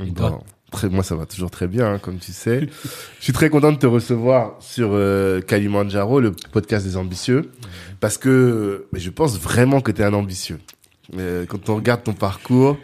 Et Bon, très, moi, ça va toujours très bien, hein, comme tu sais. Je suis très content de te recevoir sur euh, Kalimandjaro, le podcast des ambitieux, parce que je pense vraiment que tu es un ambitieux. Euh, quand on regarde ton parcours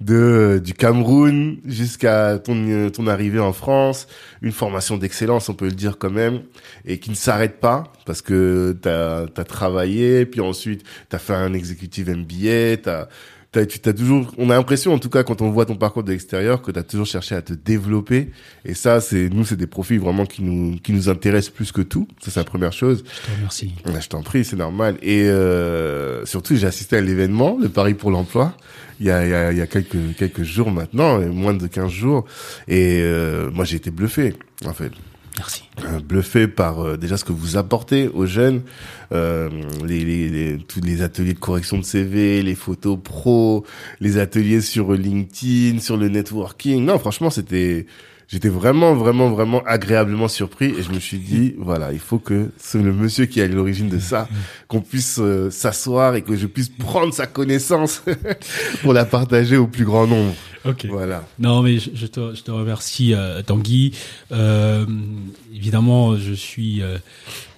de euh, du Cameroun jusqu'à ton euh, ton arrivée en France, une formation d'excellence, on peut le dire quand même, et qui ne s'arrête pas parce que t'as as travaillé, puis ensuite t'as fait un executive MBA, t'as T'as, tu t'as toujours, on a l'impression, en tout cas, quand on voit ton parcours de l'extérieur, que tu as toujours cherché à te développer. Et ça, c'est, nous, c'est des profils vraiment qui nous, qui nous intéressent plus que tout. Ça, c'est la première chose. Je te remercie. Ah, Je t'en prie, c'est normal. Et euh, surtout, j'ai assisté à l'événement, le Paris pour l'emploi, il y a, il y a, il y a quelques, quelques jours maintenant, moins de 15 jours. Et euh, moi, j'ai été bluffé, en fait. Merci. Euh, bluffé par euh, déjà ce que vous apportez aux jeunes, euh, les, les, les- tous les ateliers de correction de CV, les photos pro, les ateliers sur LinkedIn, sur le networking. Non, franchement, c'était, j'étais vraiment, vraiment, vraiment agréablement surpris et je me suis dit, voilà, il faut que c'est le monsieur qui est à l'origine de ça, qu'on puisse euh, s'asseoir et que je puisse prendre sa connaissance pour la partager au plus grand nombre. Ok. Voilà. Non, mais je, je te, je te remercie, euh, Tanguy. Euh, évidemment, je suis, euh,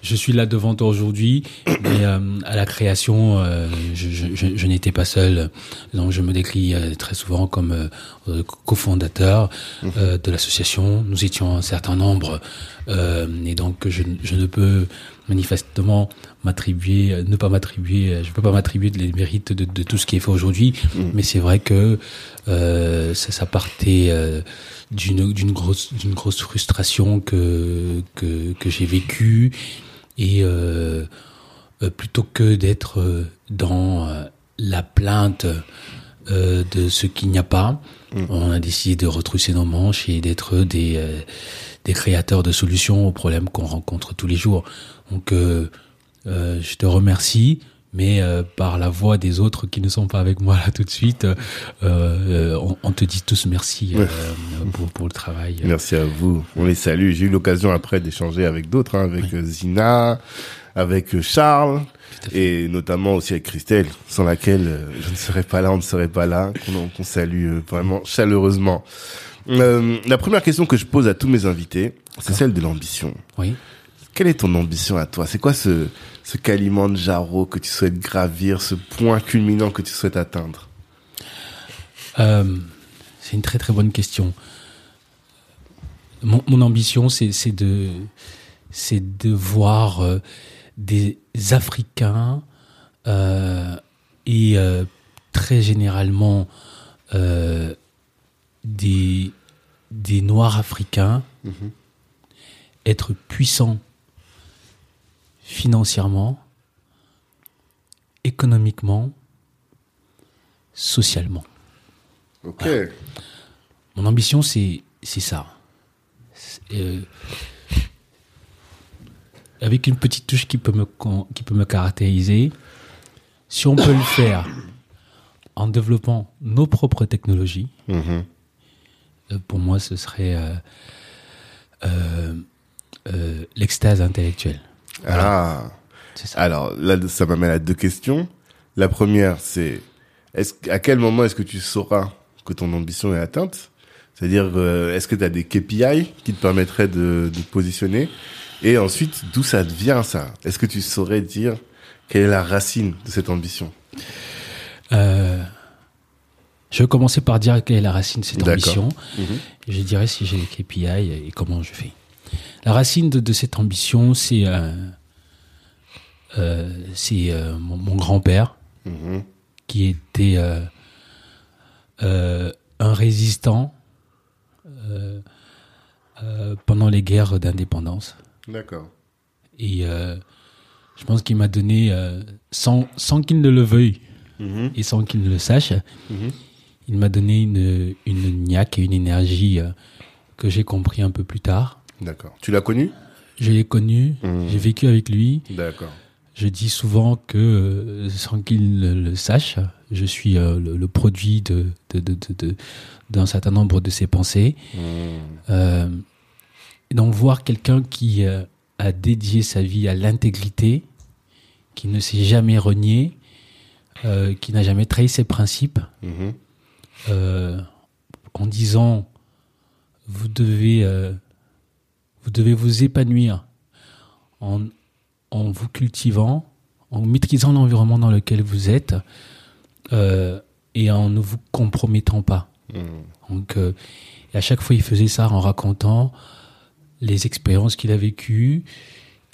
je suis là devant toi aujourd'hui, mais euh, à la création, euh, je, je, je, je n'étais pas seul. Donc, je me décris euh, très souvent comme cofondateur euh, de l'association. Nous étions un certain nombre, euh, et donc je, je ne peux manifestement m'attribuer, euh, ne pas m'attribuer, euh, je peux pas m'attribuer les mérites de, de tout ce qui est fait aujourd'hui, mais c'est vrai que euh, ça, ça partait euh, d'une d'une grosse d'une grosse frustration que que, que j'ai vécue. Et euh, euh, plutôt que d'être dans la plainte euh, de ce qu'il n'y a pas, on a décidé de retrousser nos manches et d'être des euh, des créateurs de solutions aux problèmes qu'on rencontre tous les jours. Donc euh, je te remercie, mais euh, par la voix des autres qui ne sont pas avec moi là tout de suite, euh, euh, on, on te dit tous merci euh, pour, pour le travail. Merci à vous. On les salue. J'ai eu l'occasion après d'échanger avec d'autres, hein, avec Zina, avec Charles, et notamment aussi avec Christelle, sans laquelle je ne serais pas là, on ne serait pas là, qu'on qu'on salue vraiment chaleureusement. Euh, la première question que je pose à tous mes invités, c'est celle de l'ambition. Oui. Quelle est ton ambition à toi? C'est quoi ce, ce Kalimandjaro que tu souhaites gravir, ce point culminant que tu souhaites atteindre? Euh, c'est une très très bonne question. Mon, mon ambition, c'est de, voir euh, des Africains euh, et très généralement des, des Noirs africains être puissants financièrement, économiquement, socialement. Ok. Mon ambition, c'est ça. Euh, avec une petite touche qui peut me qui peut me caractériser. Si on peut le faire en développant nos propres technologies, Mhm. euh, pour moi, ce serait euh, l'extase intellectuelle. Ah. Ça. Alors là, ça m'amène à deux questions. La première, c'est est-ce à quel moment est-ce que tu sauras que ton ambition est atteinte? C'est-à-dire, euh, est-ce que tu as des KPI qui te permettraient de, de te positionner? Et ensuite, d'où ça vient ça? Est-ce que tu saurais dire quelle est la racine de cette ambition? Euh, je vais commencer par dire quelle est la racine de cette ambition. Mhm. Je dirais si j'ai les KPI et comment je fais. La racine de, de cette ambition, c'est euh, euh, c'est euh, mon, mon grand-père Mhm. qui était un résistant pendant les guerres d'indépendance. D'accord. Et je pense qu'il m'a donné, euh, sans, sans qu'il ne le veuille Mhm. et sans qu'il ne le sache, Mhm. il m'a donné une, une niaque et une énergie euh, que j'ai compris un peu plus tard. D'accord. Tu l'as connu? Je l'ai connu, Mhm. j'ai vécu avec lui. D'accord. Je dis souvent que, euh, sans qu'il le sache, je suis euh, le, le produit de, de, de, de- de- d'un certain nombre de ses pensées. Mhm. Euh, donc voir quelqu'un qui euh, a dédié sa vie à l'intégrité, qui ne s'est jamais renié, euh, qui n'a jamais trahi ses principes, euh, en disant vous devez vous devez vous épanouir en, en vous cultivant, en maîtrisant l'environnement dans lequel vous êtes euh, et en ne vous compromettant pas. Mhm. Donc, euh, et à chaque fois, il faisait ça en racontant les expériences qu'il a vécues.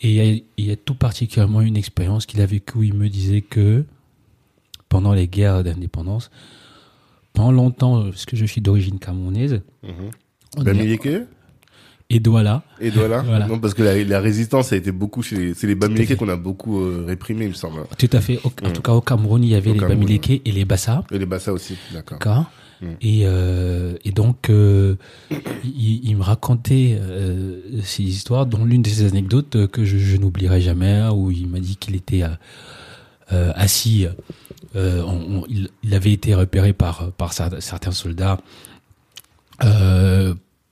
Et il y a- il y, a tout particulièrement une expérience qu'il a vécue où il me disait que pendant les guerres d'indépendance, pendant longtemps, parce que je suis d'origine camerounaise, Mhm. on est- Bamileke et Douala, Et Douala Voilà. Non, parce que la, la résistance a été beaucoup chez les, c'est les fait. qu'on a beaucoup euh, réprimé, il me semble. tout à fait, au- en Mm. tout cas au Cameroun, il y avait Au les Bamileke et les Bassa. Et les Bassa aussi, d'accord. D'accord. Mm. Et, euh, et donc, euh, il, il me racontait euh, ces histoires, dont l'une de ces anecdotes que je, je n'oublierai jamais, où il m'a dit qu'il était assis, on- on- il, il avait été repéré par, par cer- certains soldats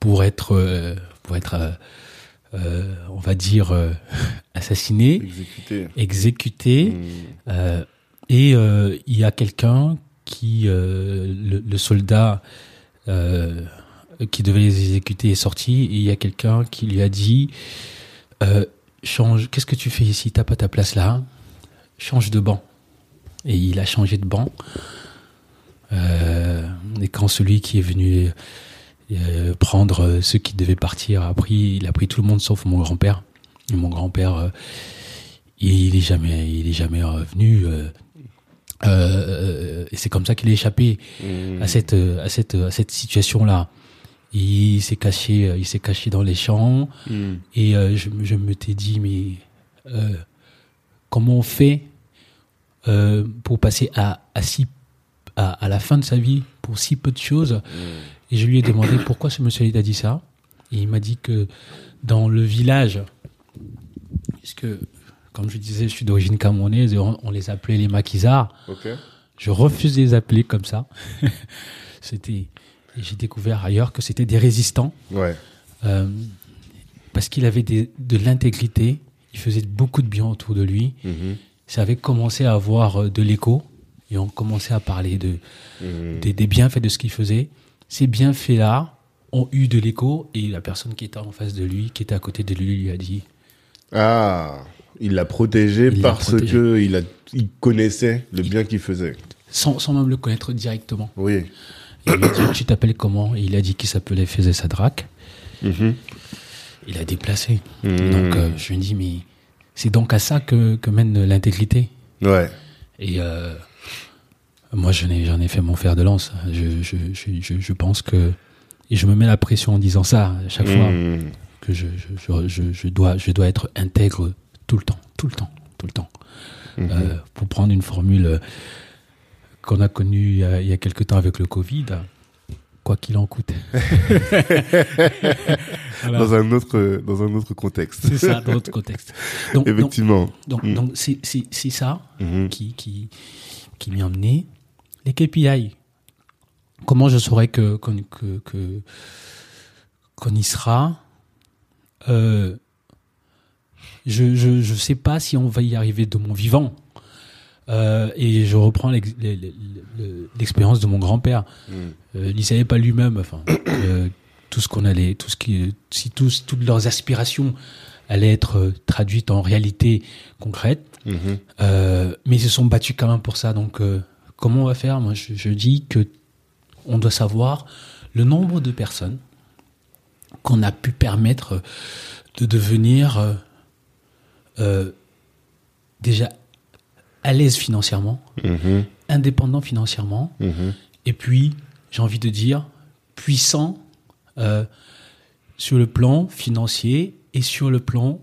pour être, être euh, euh, on va dire, euh, assassiné, Exécuté. exécuté. Euh, et il y a quelqu'un qui, le, le soldat qui devait les exécuter est sorti, et il y a quelqu'un qui lui a dit change, qu'est-ce que tu fais ici? T'as pas ta place là Change de banc. Et il a changé de banc. Euh, et quand celui qui est venu euh, prendre ceux qui devaient partir a pris, il a pris tout le monde sauf mon grand-père. Et mon grand-père, euh, il est jamais, il est jamais revenu. euh, euh, et c'est comme ça qu'il est échappé à cette, à cette, à cette situation-là. Il s'est caché, il s'est caché dans les champs. Mhm. Et euh, je, me- je me t'ai dit, mais euh, comment on fait euh, pour passer à, à, si, à, à la fin de sa vie pour si peu de choses? Et je lui ai demandé pourquoi ce monsieur a dit ça. Et il m'a dit que dans le village, puisque, comme je disais, je suis d'origine camerounaise et on, on les appelait les maquisards, Ok. je refuse de les appeler comme ça. C'était, j'ai découvert ailleurs que c'était des résistants. Ouais. Euh, parce qu'il avait des- de l'intégrité, il faisait beaucoup de bien autour de lui. Mhm. Ça avait commencé à avoir euh, de l'écho et on commençait à parler de, Mhm. des, des bienfaits de ce qu'il faisait. Ces bienfaits-là ont eu de l'écho et la personne qui était en face de lui, qui était à côté de lui, lui a dit Ah, il l'a protégé Il parce protégé. que il a, il connaissait le bien qu'il faisait. sans, sans même le connaître directement. Oui. Il lui a dit Tu t'appelles comment? Et il a dit qu'il s'appelait Faisait Sadraque. Mhm. Il a déplacé. Mhm. Donc euh, je lui ai dit Mais c'est donc à ça que, que mène l'intégrité. Ouais. Et euh, moi, j'en ai, j'en ai fait mon fer de lance. Je, je, je, je, je pense que. Et je me mets la pression en disant ça à chaque fois, Mhm. que je, je, je, je, dois, je dois être intègre tout le temps, tout le temps, tout le temps. Mhm. Euh, pour prendre une formule euh, qu'on a connue il y a, il y a quelque temps avec le Covid, quoi qu'il en coûte. Voilà. Dans un autre, dans un autre contexte. C'est ça, dans notre contexte. Donc, Effectivement. donc, Mm. donc c'est, c'est, c'est ça qui, qui, qui m'y a emmené. Les KPI. Comment je saurais que, qu'on, que, que- qu'on y sera? Euh, je, je je sais pas si on va y arriver de mon vivant. Euh, et je reprends l'ex- le- le- le- l'expérience de mon grand-père. Mm. Euh, il savait pas lui-même, enfin, euh, tout ce qu'on allait, tout ce qui, si tous, toutes leurs aspirations allaient être traduites en réalité concrète. Mhm. Euh, mais ils se sont battus quand même pour ça. Donc, comment on va faire? Moi, je, je dis que on doit savoir le nombre de personnes qu'on a pu permettre de devenir euh, euh, déjà à l'aise financièrement, Mhm. indépendant financièrement, Mhm. et puis, j'ai envie de dire, puissant euh, sur le plan financier et sur le plan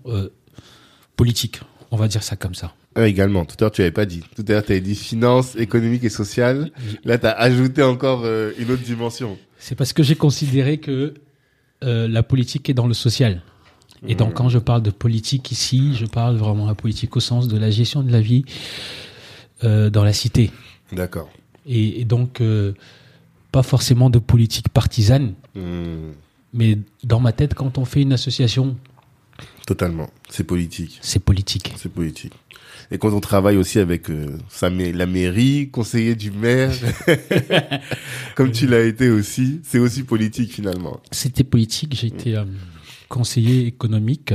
politique. On va dire ça comme ça. Ah, également, tout à l'heure tu avais pas dit. Tout à l'heure tu avais dit finance, économique et sociale. Là tu as ajouté encore euh, une autre dimension. C'est parce que j'ai considéré que euh, la politique est dans le social. Et donc, quand je parle de politique ici, je parle vraiment de la politique au sens de la gestion de la vie euh, dans la cité. D'accord. Et, et donc, euh, pas forcément de politique partisane, Mm. mais dans ma tête, quand on fait une association, Totalement. C'est politique. c'est politique. C'est politique. Et quand on travaille aussi avec euh, sa ma- la mairie, conseiller du maire, comme tu l'as été aussi, c'est aussi politique finalement. C'était politique. J'ai été euh, conseiller économique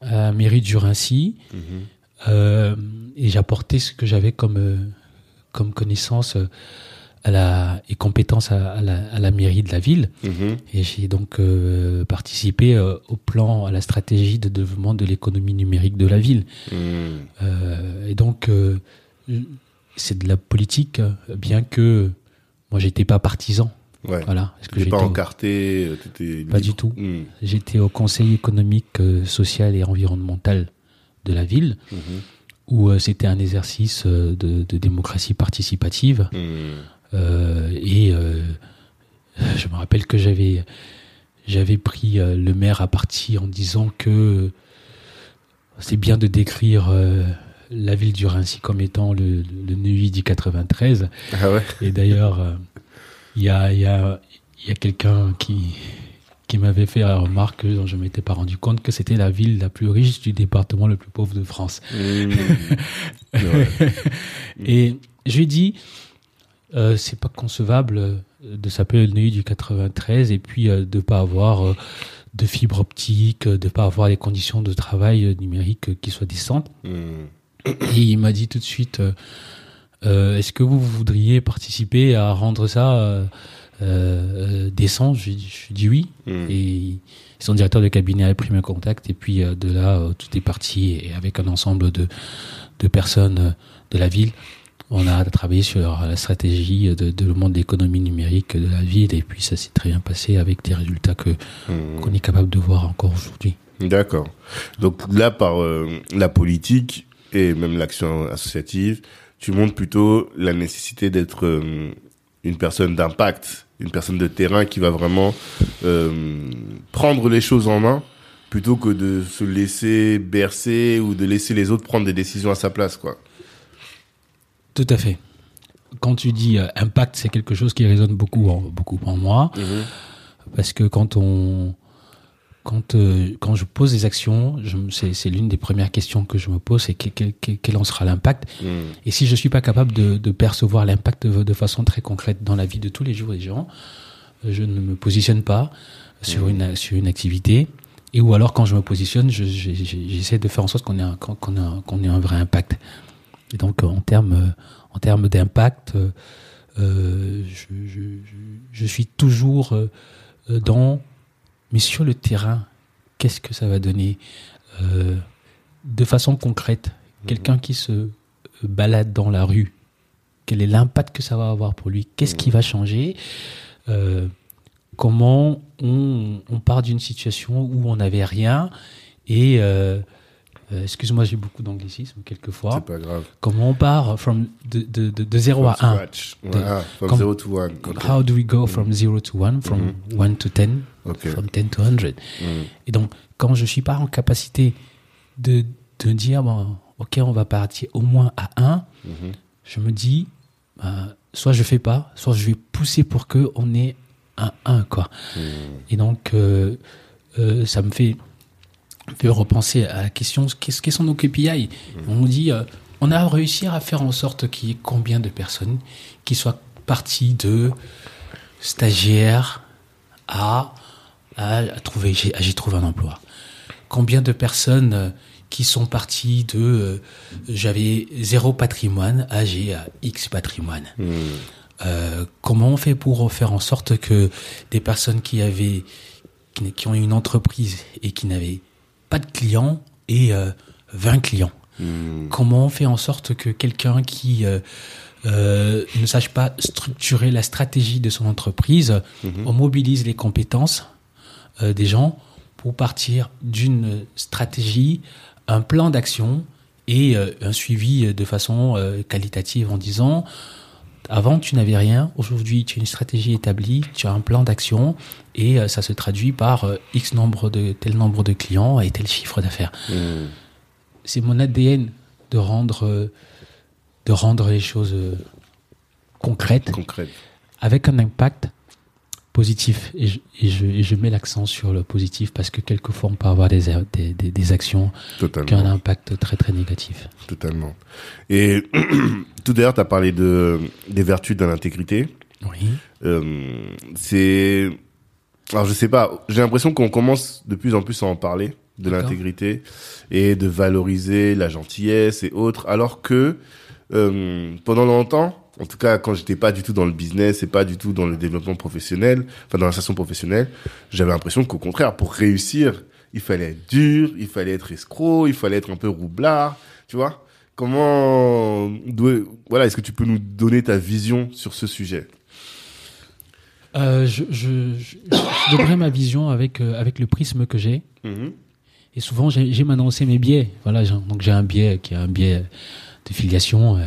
à la mairie du Rincy. Mhm. Euh, et j'apportais ce que j'avais comme euh, comme connaissance euh, à la et compétences à, à la, à la mairie de la ville Mhm. et j'ai donc euh, participé euh, au plan à la stratégie de développement de l'économie numérique de la ville Mm. Euh, et donc c'est de la politique bien que moi j'étais pas partisan Ouais. voilà parce que pas j'étais au- encarté, Pas du tout. Mm. j'étais au conseil économique social et environnemental de la ville Mhm. où euh, c'était un exercice euh, de, de démocratie participative. Euh, et euh, je me rappelle que j'avais j'avais pris euh, le maire à partie en disant que c'est bien de décrire la ville du Rincy comme étant le, le Neuilly du 93 Ah ouais. et d'ailleurs il y a y a y a quelqu'un qui qui m'avait fait la remarque dont je m'étais pas rendu compte que c'était la ville la plus riche du département le plus pauvre de France. Mm. Ouais. Et je lui ai dit, euh, c'est pas concevable euh, de s'appeler le Neuilly du 93 et puis euh, de pas avoir euh, de fibre optique, de pas avoir les conditions de travail numérique qui soient décentes. Mm. Et il m'a dit tout de suite, euh, est-ce que vous voudriez participer à rendre ça euh, euh, décent? Je lui dit- oui. Mm. Et son directeur de cabinet a pris mes contacts et puis de là, tout est parti et avec un ensemble de, de personnes de la ville, on a travaillé sur la stratégie de développement de l'économie numérique de la ville et puis ça s'est très bien passé avec des résultats que Mm. qu'on est capable de voir encore aujourd'hui. D'accord. Donc là, par euh, la politique et même l'action associative, tu montres plutôt la nécessité d'être euh, une personne d'impact, une personne de terrain qui va vraiment euh, prendre les choses en main plutôt que de se laisser bercer ou de laisser les autres prendre des décisions à sa place, quoi. Tout à fait. Quand tu dis euh, impact, c'est quelque chose qui résonne beaucoup en, beaucoup en moi parce que quand on quand euh, quand je pose des actions, c'est l'une des premières questions que je me pose, c'est quel, quel- quel- quel en sera l'impact? Mm. Et si je suis pas capable de, de percevoir l'impact de, de façon très concrète dans la vie de tous les jours des gens, je ne me positionne pas sur une sur une activité. Et ou alors quand je me positionne, je- je- je- j'essaie de faire en sorte qu'on ait un ait un, ait un vrai impact. Et donc euh, en termes euh, en termes d'impact, euh, je, je, je- je suis toujours dans mais sur le terrain, qu'est-ce que ça va donner euh, de façon concrète? Quelqu'un qui se balade dans la rue, quel est l'impact que ça va avoir pour lui? Qu'est-ce qui va changer? Euh, Comment on, on part d'une situation où on n'avait rien et euh, excuse-moi, j'ai beaucoup d'anglicisme quelquefois. C'est pas grave. Comment on part from de, de, de, de 0 à From 1 scratch. Voilà, from comme- zero to one. Ok. How do we go from 0 to 1, from 1 to 10, Ok. from 10 to 100 Mm. Et donc, quand je suis pas en capacité de, de dire, bon, OK, on va partir au moins à 1, Mhm. je me dis, bah, soit je fais pas, soit je vais pousser pour que on ait un 1, quoi. Mm. Et donc, euh, euh, ça me fait, on peut repenser à la question qu'est-ce quels sont nos KPI On dit euh, on a réussi à faire en sorte qu'il y ait combien de personnes qui soient parties de stagiaires à, à, trouver j'ai j'ai trouvé un emploi? Combien de personnes euh, qui sont parties de euh, j'avais zéro patrimoine à j'ai à X patrimoine. Euh, comment on fait pour faire en sorte que des personnes qui avaient qui, qui ont une entreprise et qui n'avaient pas de clients euh, 20 clients. Comment on fait en sorte que quelqu'un qui euh, euh, ne sache pas structurer la stratégie de son entreprise, on mobilise les compétences euh, des gens pour partir d'une stratégie, un plan d'action et euh, un suivi de façon euh, qualitative en disant avant tu n'avais rien, aujourd'hui tu as une stratégie établie, tu as un plan d'action et euh, ça se traduit par euh, X nombre de tel nombre de clients et tel chiffre d'affaires. C'est mon ADN de rendre euh, de rendre les choses concrètes Concrète. avec un impact positif et je, et je, et je mets l'accent sur le positif parce que quelquefois on peut avoir des, des, des, des actions qui ont un impact très très négatif. Totalement. Et tout d'ailleurs, tu as parlé de, des vertus de l'intégrité. Oui. Euh, c'est. Alors, je sais pas, j'ai l'impression qu'on commence de plus en plus à en parler, de l'intégrité, et de valoriser la gentillesse et autres, alors que euh, pendant longtemps, en tout cas quand j'étais pas du tout dans le business et pas du tout dans le développement professionnel, enfin dans l'insertion professionnelle, j'avais l'impression qu'au contraire, pour réussir, il fallait être dur, il fallait être escroc, il fallait être un peu roublard, tu vois Comment, voilà, est-ce que tu peux nous donner ta vision sur ce sujet? Euh, je, je, je, je donnerai ma vision avec, euh, avec le prisme que j'ai. Mhm. Et souvent, j'ai- j'aime annoncer mes biais. Voilà, donc j'ai un biais qui est un biais de filiation euh,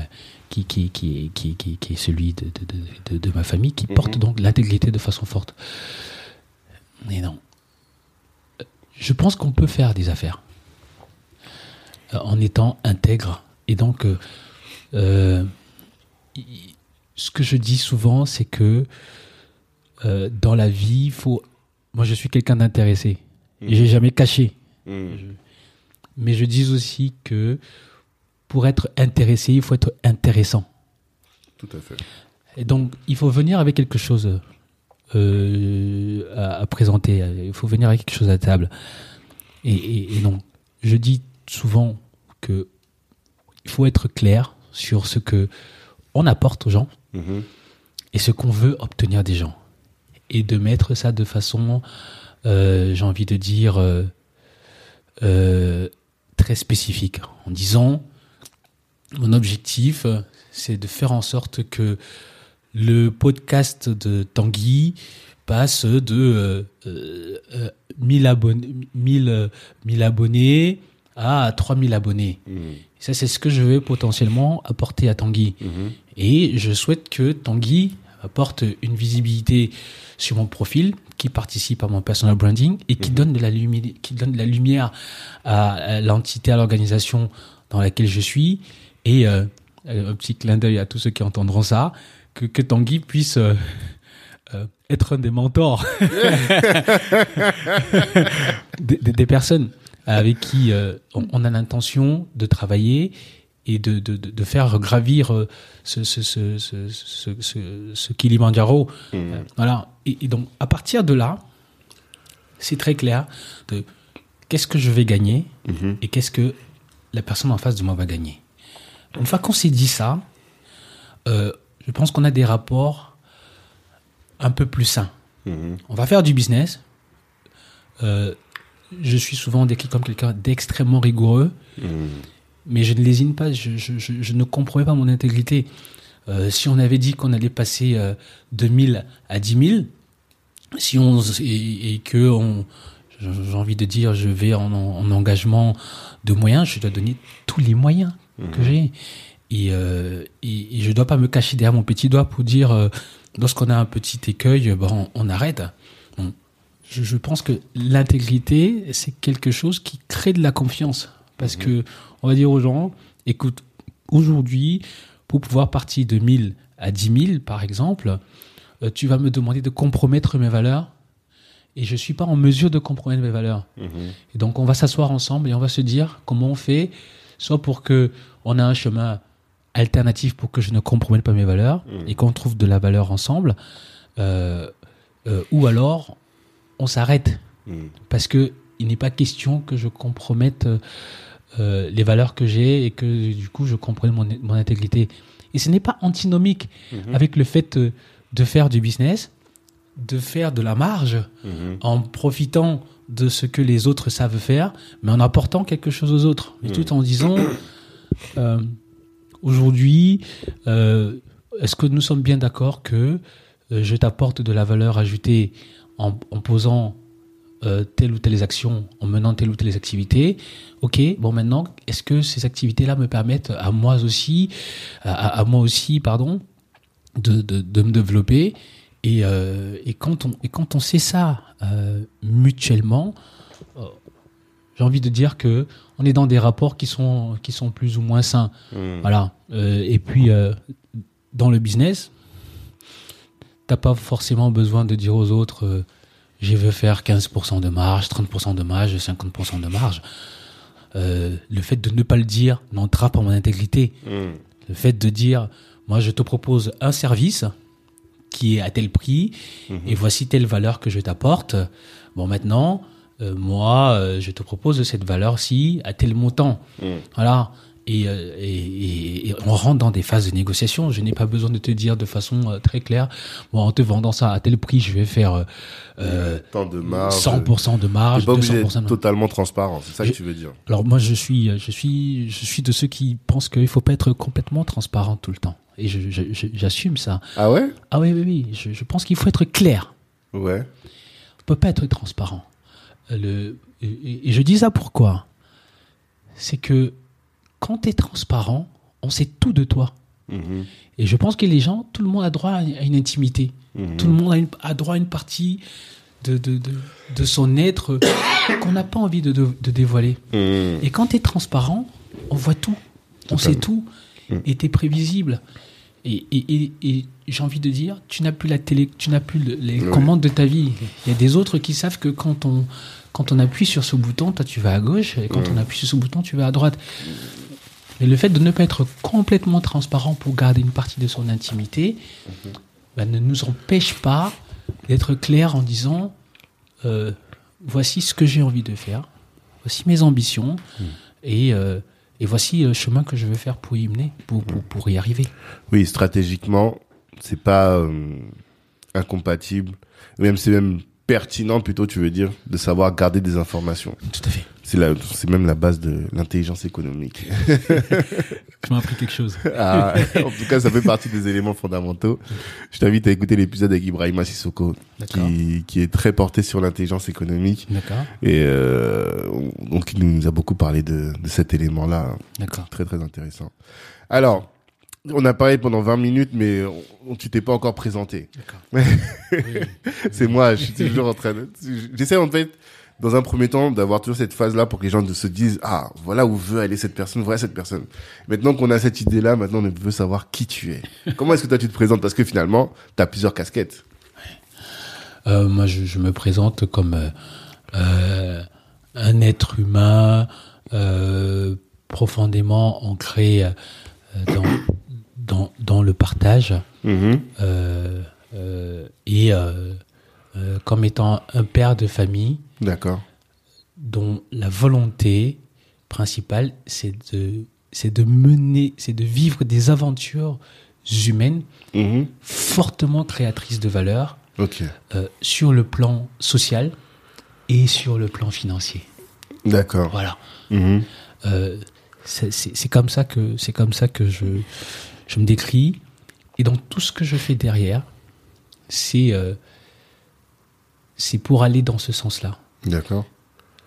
qui, qui, qui, qui, qui, qui est celui de, de, de, de, ma famille, qui porte donc l'intégrité de façon forte. Mais non. Je pense qu'on peut faire des affaires euh, en étant intègre. Et donc, euh, euh, ce que je dis souvent, c'est que euh, dans la vie, il faut. Moi, je suis quelqu'un d'intéressé. Et j'ai jamais caché. Mhm. Mais je dis aussi que pour être intéressé, il faut être intéressant. Tout à fait. Et donc, il faut venir avec quelque chose euh, à, à présenter. Il faut venir avec quelque chose à table. Et, et, et non, je dis souvent que il faut être clair sur ce que on apporte aux gens Mhm. et ce qu'on veut obtenir des gens. Et de mettre ça de façon, euh, j'ai envie de dire, euh, très spécifique, en disant, mon objectif, euh, c'est de faire en sorte que le podcast de Tanguy passe de euh, euh, euh, 1000 abonnés, 1000, euh, 1000 abonnés à 3000 abonnés. Ça, c'est ce que je vais potentiellement apporter à Tanguy. Mhm. Et je souhaite que Tanguy apporte une visibilité sur mon profil, qui participe à mon personal branding et qui donne de la lumière, qui donne de la lumière à, à l'entité, à l'organisation dans laquelle je suis. Et euh, un petit clin d'œil à tous ceux qui entendront ça, que, que Tanguy puisse euh, euh, être un des mentors des, des- des personnes avec qui euh, on, on a l'intention de travailler et de, de, de, de faire gravir euh, ce, ce, ce, ce, ce, ce, ce Kilimanjaro. Euh, voilà. Et, et donc, à partir de là, c'est très clair de qu'est-ce que je vais gagner Mhm. et qu'est-ce que la personne en face de moi va gagner. Une fois qu'on s'est dit ça, euh, je pense qu'on a des rapports un peu plus sains. Mhm. On va faire du business. Euh, je suis souvent décrit comme quelqu'un d'extrêmement rigoureux, Mhm. mais je ne lésine pas, je, je, je, je ne compromets pas mon intégrité. Euh, si on avait dit qu'on allait passer de 1000 à 10 000, si on, et, et que on, j'ai envie de dire, je vais en, en engagement de moyens, je dois donner tous les moyens que j'ai. Et, euh, et, et je dois pas me cacher derrière mon petit doigt pour dire, euh, lorsqu'on a un petit écueil, bon, on arrête. Bon, je, je pense que l'intégrité, c'est quelque chose qui crée de la confiance. Parce que on va dire aux gens, écoute, aujourd'hui, pour pouvoir partir de 1000 à 10 000, par exemple, euh, tu vas me demander de compromettre mes valeurs et je suis pas en mesure de compromettre mes valeurs. Mhm. Et donc on va s'asseoir ensemble et on va se dire comment on fait, soit pour que on a un chemin alternatif pour que je ne compromette pas mes valeurs Mhm. et qu'on trouve de la valeur ensemble, euh, euh, ou alors on s'arrête Mhm. parce que il n'est pas question que je compromette euh, les valeurs que j'ai et que du coup je comprenne mon, mon intégrité. Et ce n'est pas antinomique Mhm. avec le fait de faire du business, de faire de la marge en profitant de ce que les autres savent faire, mais en apportant quelque chose aux autres. Et Mhm. tout en disant, euh, aujourd'hui, euh, est-ce que nous sommes bien d'accord que euh, je t'apporte de la valeur ajoutée en, en posant euh, telle ou telle action, en menant telle ou telle activité? Ok, bon maintenant, est-ce que ces activités-là me permettent à moi aussi, à, à- à moi aussi, pardon, de, de, de me développer? Et, euh, et, quand on, et quand on sait ça euh, mutuellement, euh, j'ai envie de dire que on est dans des rapports qui sont, qui sont plus ou moins sains. Mhm. Voilà. Et puis, dans le business, t'as pas forcément besoin de dire aux autres je veux faire 15% de marge, 30% de marge, 50% de marge. Le fait de ne pas le dire n'entrave pas mon intégrité. Mhm. Le fait de dire, moi, je te propose un service qui est à tel prix Mhm. et voici telle valeur que je t'apporte. Bon, maintenant, euh, moi, euh, je te propose cette valeur-ci à tel montant. Mhm. Voilà. Et, euh, et, et- et on rentre dans des phases de négociation. Je n'ai pas besoin de te dire de façon euh, très claire, bon, en te vendant ça à tel prix, je vais faire euh, euh, Tant de marge. 100% de marge, pas obligé 200% de marge. totalement transparent, c'est ça que tu veux dire. Alors moi je suis je suis je suis de ceux qui pensent qu'il faut pas être complètement transparent tout le temps et j'assume ça. Ah ouais? Ah oui oui oui, je, je pense qu'il faut être clair. Ouais. On peut pas être transparent. Le et, et- et je dis ça pourquoi? C'est que quand tu es transparent, on sait tout de toi. Mhm. Et je pense que les gens, tout le monde a droit à une intimité. Mhm. Tout le monde a, une- a droit à une partie de, de, de, de son être qu'on n'a pas envie de, de, dévoiler. Mhm. Et quand tu es transparent, on voit tout. On sait tout. Et tu es prévisible. Et, et, et, et j'ai envie de dire, tu n'as plus la télé, tu n'as plus le- les Ouais. commandes de ta vie. Il y a des autres qui savent que quand on, quand on appuie sur ce bouton, toi tu vas à gauche, et quand on appuie sur ce bouton, tu vas à droite. Mais le fait de ne pas être complètement transparent pour garder une partie de son intimité, Mm-hmm. ben, ne nous empêche pas d'être clair en disant euh, voici ce que j'ai envie de faire, voici mes ambitions, Mm. et, euh, et voici le chemin que je veux faire pour y mener, pour, pour, pour y arriver. Oui, stratégiquement, c'est pas euh, incompatible. Même c'est même pertinent plutôt, tu veux dire, de savoir garder des informations. Tout à fait. C'est la, c'est même la base de l'intelligence économique. Tu m'as appris quelque chose. Ah, en tout cas, ça fait partie des éléments fondamentaux. Je t'invite à écouter l'épisode avec Ibrahima Sissoko, qui, qui est très porté sur l'intelligence économique. D'accord. Et euh, on- donc, il nous a beaucoup parlé de, de cet élément-là. D'accord. Très, très intéressant. Alors, on a parlé pendant 20 minutes, mais on, tu t'es pas encore présenté. D'accord. C'est moi, je suis toujours en train de... J'essaie en fait, dans un premier temps, d'avoir toujours cette phase-là pour que les gens se disent, ah, voilà où veut aller cette personne, voilà cette personne. Maintenant qu'on a cette idée-là, maintenant on veut savoir qui tu es. Comment est-ce que toi tu te présentes? Parce que finalement, tu as plusieurs casquettes. Euh, moi, je, je me présente comme euh, euh, un être humain profondément ancré dans, dans, dans le partage euh, et comme étant un père de famille D'accord. dont la volonté principale, c'est de, c'est de mener, c'est de vivre des aventures humaines Mhm. fortement créatrices de valeur euh, sur le plan social et sur le plan financier. D'accord. Voilà. Mhm. Euh, c'est comme ça que c'est comme ça que je je me décris et dans tout ce que je fais derrière, c'est euh, c'est pour aller dans ce sens-là. D'accord.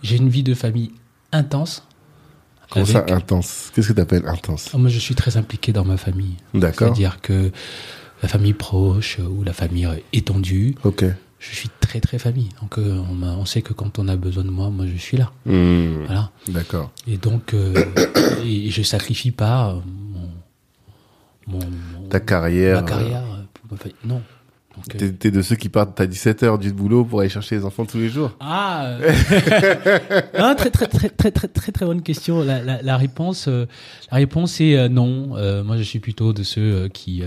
J'ai une vie de famille intense. Comment avec- ça, intense? Qu'est-ce que tu appelles intense? Ah, Moi, je suis très impliqué dans ma famille. D'accord. C'est-à-dire que la famille proche ou la famille étendue, Ok. je suis très très famille. Donc, euh, on, on sait que quand on a besoin de moi, moi, je suis là. Mhm. Voilà. D'accord. Et donc, euh, et je sacrifie pas euh, mon, mon- mon- Ta carrière. ma carrière euh, pour ma famille. Non. Donc, T'es, de ceux qui partent à 17h du boulot pour aller chercher les enfants tous les jours Ah, euh, très, très, très, très, très, très, très bonne question. La, la, la réponse, euh, la réponse est euh, non. Moi, je suis plutôt de ceux qui,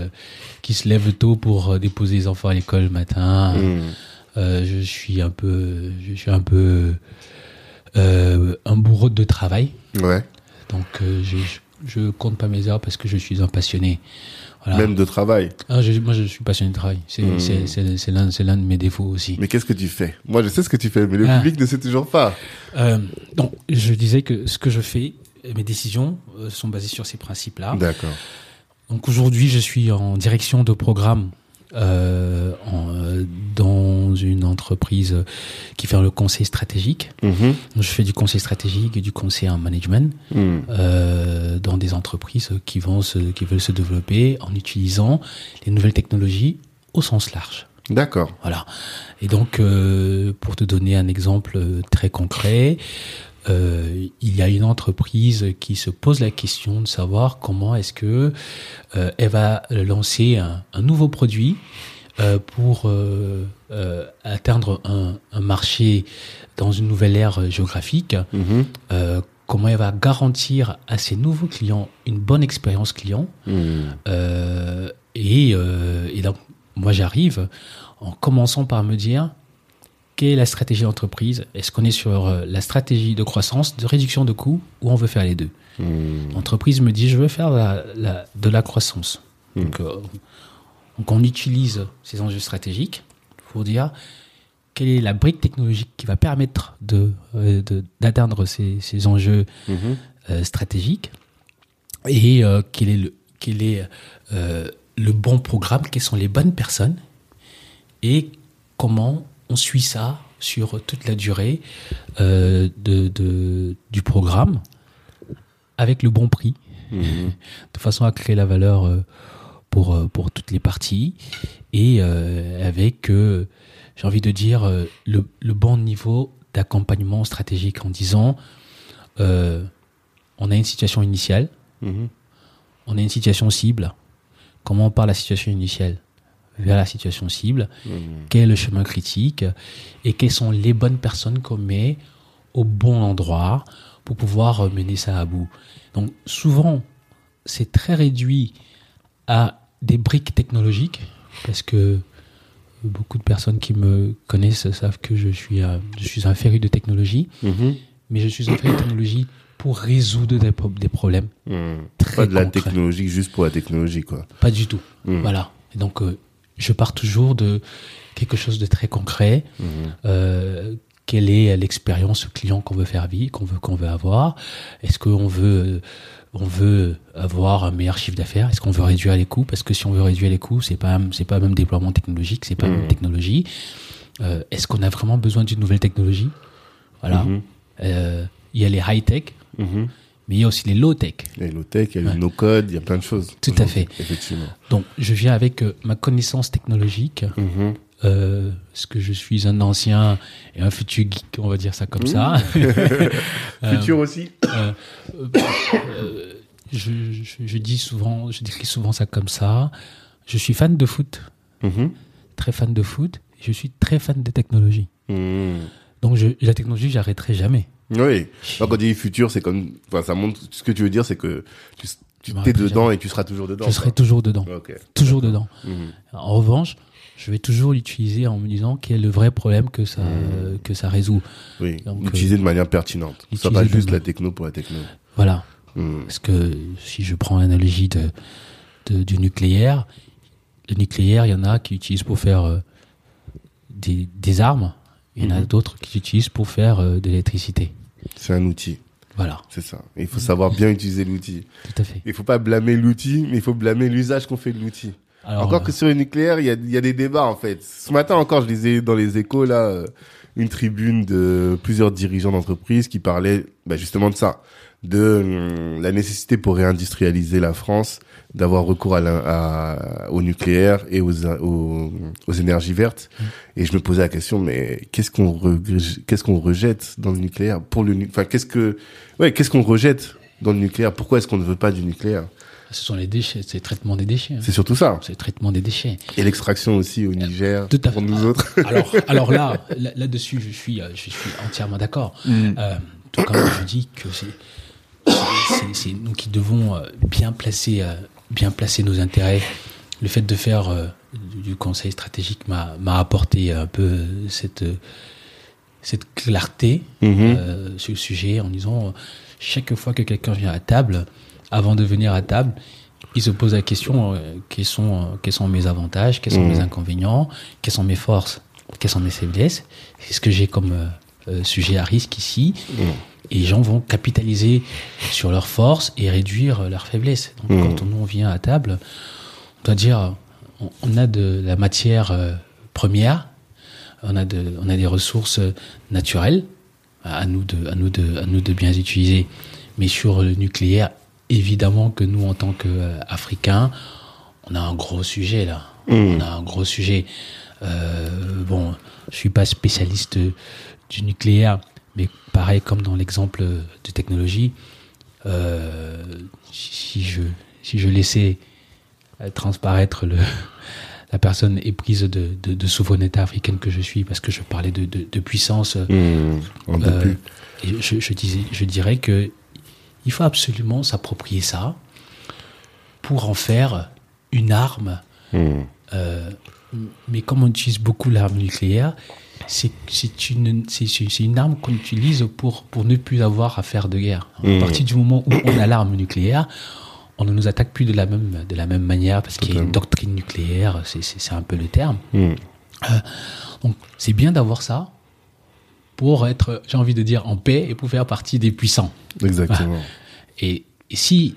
qui se lèvent tôt pour déposer les enfants à l'école le matin. Hmm. Je suis un peu, je suis un peu un bourreau de travail. Ouais. Donc, je, je, je compte pas mes heures parce que je suis un passionné. Voilà. Même de travail. Ah, je- moi, je suis passionné de travail. C'est Hmm. l'un de mes défauts aussi. Mais qu'est-ce que tu fais? Moi, je sais ce que tu fais, mais le Ah. public ne sait toujours pas. Euh, donc, je disais que ce que je fais, mes décisions euh, sont basées sur ces principes-là. D'accord. Donc aujourd'hui, je suis en direction de programme euh, en, euh, dans une entreprise qui fait le conseil stratégique. Mhm. Je fais du conseil stratégique et du conseil en management Hmm. euh, dans des entreprises qui vont se, qui veulent se développer en utilisant les nouvelles technologies au sens large. D'accord. Voilà. Et donc, euh, pour te donner un exemple euh, très concret, euh, il y a une entreprise qui se pose la question de savoir comment est-ce que euh, elle va lancer un, un nouveau produit euh, pour atteindre un, un marché dans une nouvelle ère géographique. Mhm. Euh, comment elle va garantir à ses nouveaux clients une bonne expérience client euh, et, euh, et donc, moi, j'arrive en commençant par me dire la stratégie d'entreprise Est-ce qu'on est sur euh, la stratégie de croissance, de réduction de coûts, ou on veut faire les deux? Hmm. L'entreprise me dit je veux faire la- la- de la croissance. Mm. Donc, euh, donc, on utilise ces enjeux stratégiques pour dire quelle est la brique technologique qui va permettre de, euh, d'atteindre ces, ces enjeux Mhm. euh, stratégique et quel est le quel est le bon programme, quelles sont les bonnes personnes? Et comment on suit ça sur toute la durée euh, de, de- du programme avec le bon prix Mhm. de façon à créer la valeur euh, pour, euh, pour toutes les parties et euh, avec, euh, j'ai envie de dire, le, le bon niveau d'accompagnement stratégique en disant, on a une situation initiale, Mhm. on a une situation cible, comment on part de la situation initiale? Vers la situation cible, Mhm. quel est le chemin critique et quelles sont les bonnes personnes qu'on met au bon endroit pour pouvoir mener ça à bout. Donc souvent, c'est très réduit à des briques technologiques parce que beaucoup de personnes qui me connaissent savent que je suis un, je suis un féru de technologie, Mhm. mais je suis un féru de technologie pour résoudre des, pro- des problèmes. Très Pas de la technologie juste pour la technologie, quoi. Pas du tout. Voilà. Et donc, euh, je pars toujours de quelque chose de très concret. Mhm. Euh, quelle est l'expérience client qu'on veut faire vivre, qu'on veut qu'on veut avoir? Est-ce qu'on veut on veut avoir un meilleur chiffre d'affaires? Est-ce qu'on veut réduire les coûts? Parce que si on veut réduire les coûts, c'est pas c'est pas le même déploiement technologique, c'est pas la Mhm. même technologie. Euh, Est-ce qu'on a vraiment besoin d'une nouvelle technologie? Voilà. Mhm. Euh, il y a les high tech, Mhm. Mais il y a aussi les low tech. Il y a low-tech, il y a Ouais. le no-code, il y a plein de choses. Tout à fait. Effectivement. Donc, je viens avec euh, ma connaissance technologique, Mhm. euh, parce que je suis un ancien et un futur geek, on va dire ça comme ça. Euh, Futur aussi euh, euh, euh, je, je, je dis souvent, je décris souvent ça comme ça. Je suis fan de foot, Mhm. très fan de foot. Je suis très fan de technologie. Mhm. Donc, je, la technologie, j'arrêterai jamais. Oui. Quand on dit futur, c'est comme, enfin, ça montre, ce que tu veux dire, c'est que tu, tu t'es dedans et tu seras toujours dedans. je serai quoi. toujours dedans. Toujours dedans. Mhm. En revanche, je vais toujours l'utiliser en me disant quel est le vrai problème que ça, Mmh. que ça résout. Oui. Donc, L'utiliser de manière pertinente. L'utiliser pas de juste ma- la techno pour la techno. Voilà. Mhm. Parce que si je prends l'analogie de, de- du nucléaire, le nucléaire, il y en a qui utilisent pour faire euh, des, des armes, il y en a Mhm. d'autres qui utilisent pour faire euh, de l'électricité. C'est un outil. Voilà, C'est ça. Et il faut savoir bien utiliser l'outil. tout à fait. Il faut pas blâmer l'outil, mais il faut blâmer l'usage qu'on fait de l'outil. Alors, encore euh, que sur le nucléaire, il y a, il y a des débats en fait. Ce matin encore, je lisais dans les échos là euh, une tribune de plusieurs dirigeants d'entreprises qui parlaient bah, justement de ça, de hum, la nécessité pour réindustrialiser la France d'avoir recours à, au nucléaire et aux, aux, aux énergies vertes. Et je me posais la question, mais qu'est-ce qu'on re- qu'est-ce qu'on rejette dans le nucléaire pour le enfin qu'est-ce que ouais qu'est-ce qu'on rejette dans le nucléaire? Pourquoi est-ce qu'on ne veut pas du nucléaire? Ce sont les déchets, c'est le traitement des déchets. hein. C'est surtout ça. C'est le traitement des déchets. Et l'extraction aussi au Niger, Tout à pour fait. nous autres. Alors, alors là, là- là-dessus, je suis, euh, je suis entièrement d'accord. Mm. Euh, tout comme je dis que c'est, nous qui devons euh, bien placer, bien placer nos intérêts. Le fait de faire euh, du conseil stratégique m'a, apporté un peu cette, cette clarté Mhm. euh, sur le sujet en disant chaque fois que quelqu'un vient à table, avant de venir à table, il se pose la question euh, quels sont quels sont mes avantages, quels sont Mhm. mes inconvénients, quelles sont mes forces, quelles sont mes faiblesses, c'est ce que j'ai comme sujet à risque ici. Mhm. Et les gens vont capitaliser sur leurs forces et réduire leurs faiblesses. Donc Mhm. quand on, on vient à table, on doit dire on, on a de la matière euh, première, on a, de, on a des ressources euh, naturelles à nous de, à nous de, à nous de bien utiliser. Mais sur le nucléaire, évidemment que nous, en tant qu'Africains, on a un gros sujet là. Mm. On a un gros sujet. Euh, bon, je suis pas spécialiste du nucléaire, mais pareil comme dans l'exemple de technologie, euh, si je si je laissais euh, transparaître le la personne éprise de, de, de souveraineté africaine que je suis, parce que je parlais de, de, puissance. On euh, plus. et je, je, disais, je dirais que il faut absolument s'approprier ça pour en faire une arme. Mm. euh, mais comme on utilise beaucoup l'arme nucléaire, c'est une, une arme qu'on utilise pour, pour ne plus avoir à faire de guerre. À Mhm. partir du moment où on a l'arme nucléaire, on ne nous attaque plus de la même, de la même manière parce qu'il y a une doctrine nucléaire, c'est- un peu le terme. Mm. Donc c'est bien d'avoir ça pour être, j'ai envie de dire, en paix et pour faire partie des puissants. Exactement. Et, et si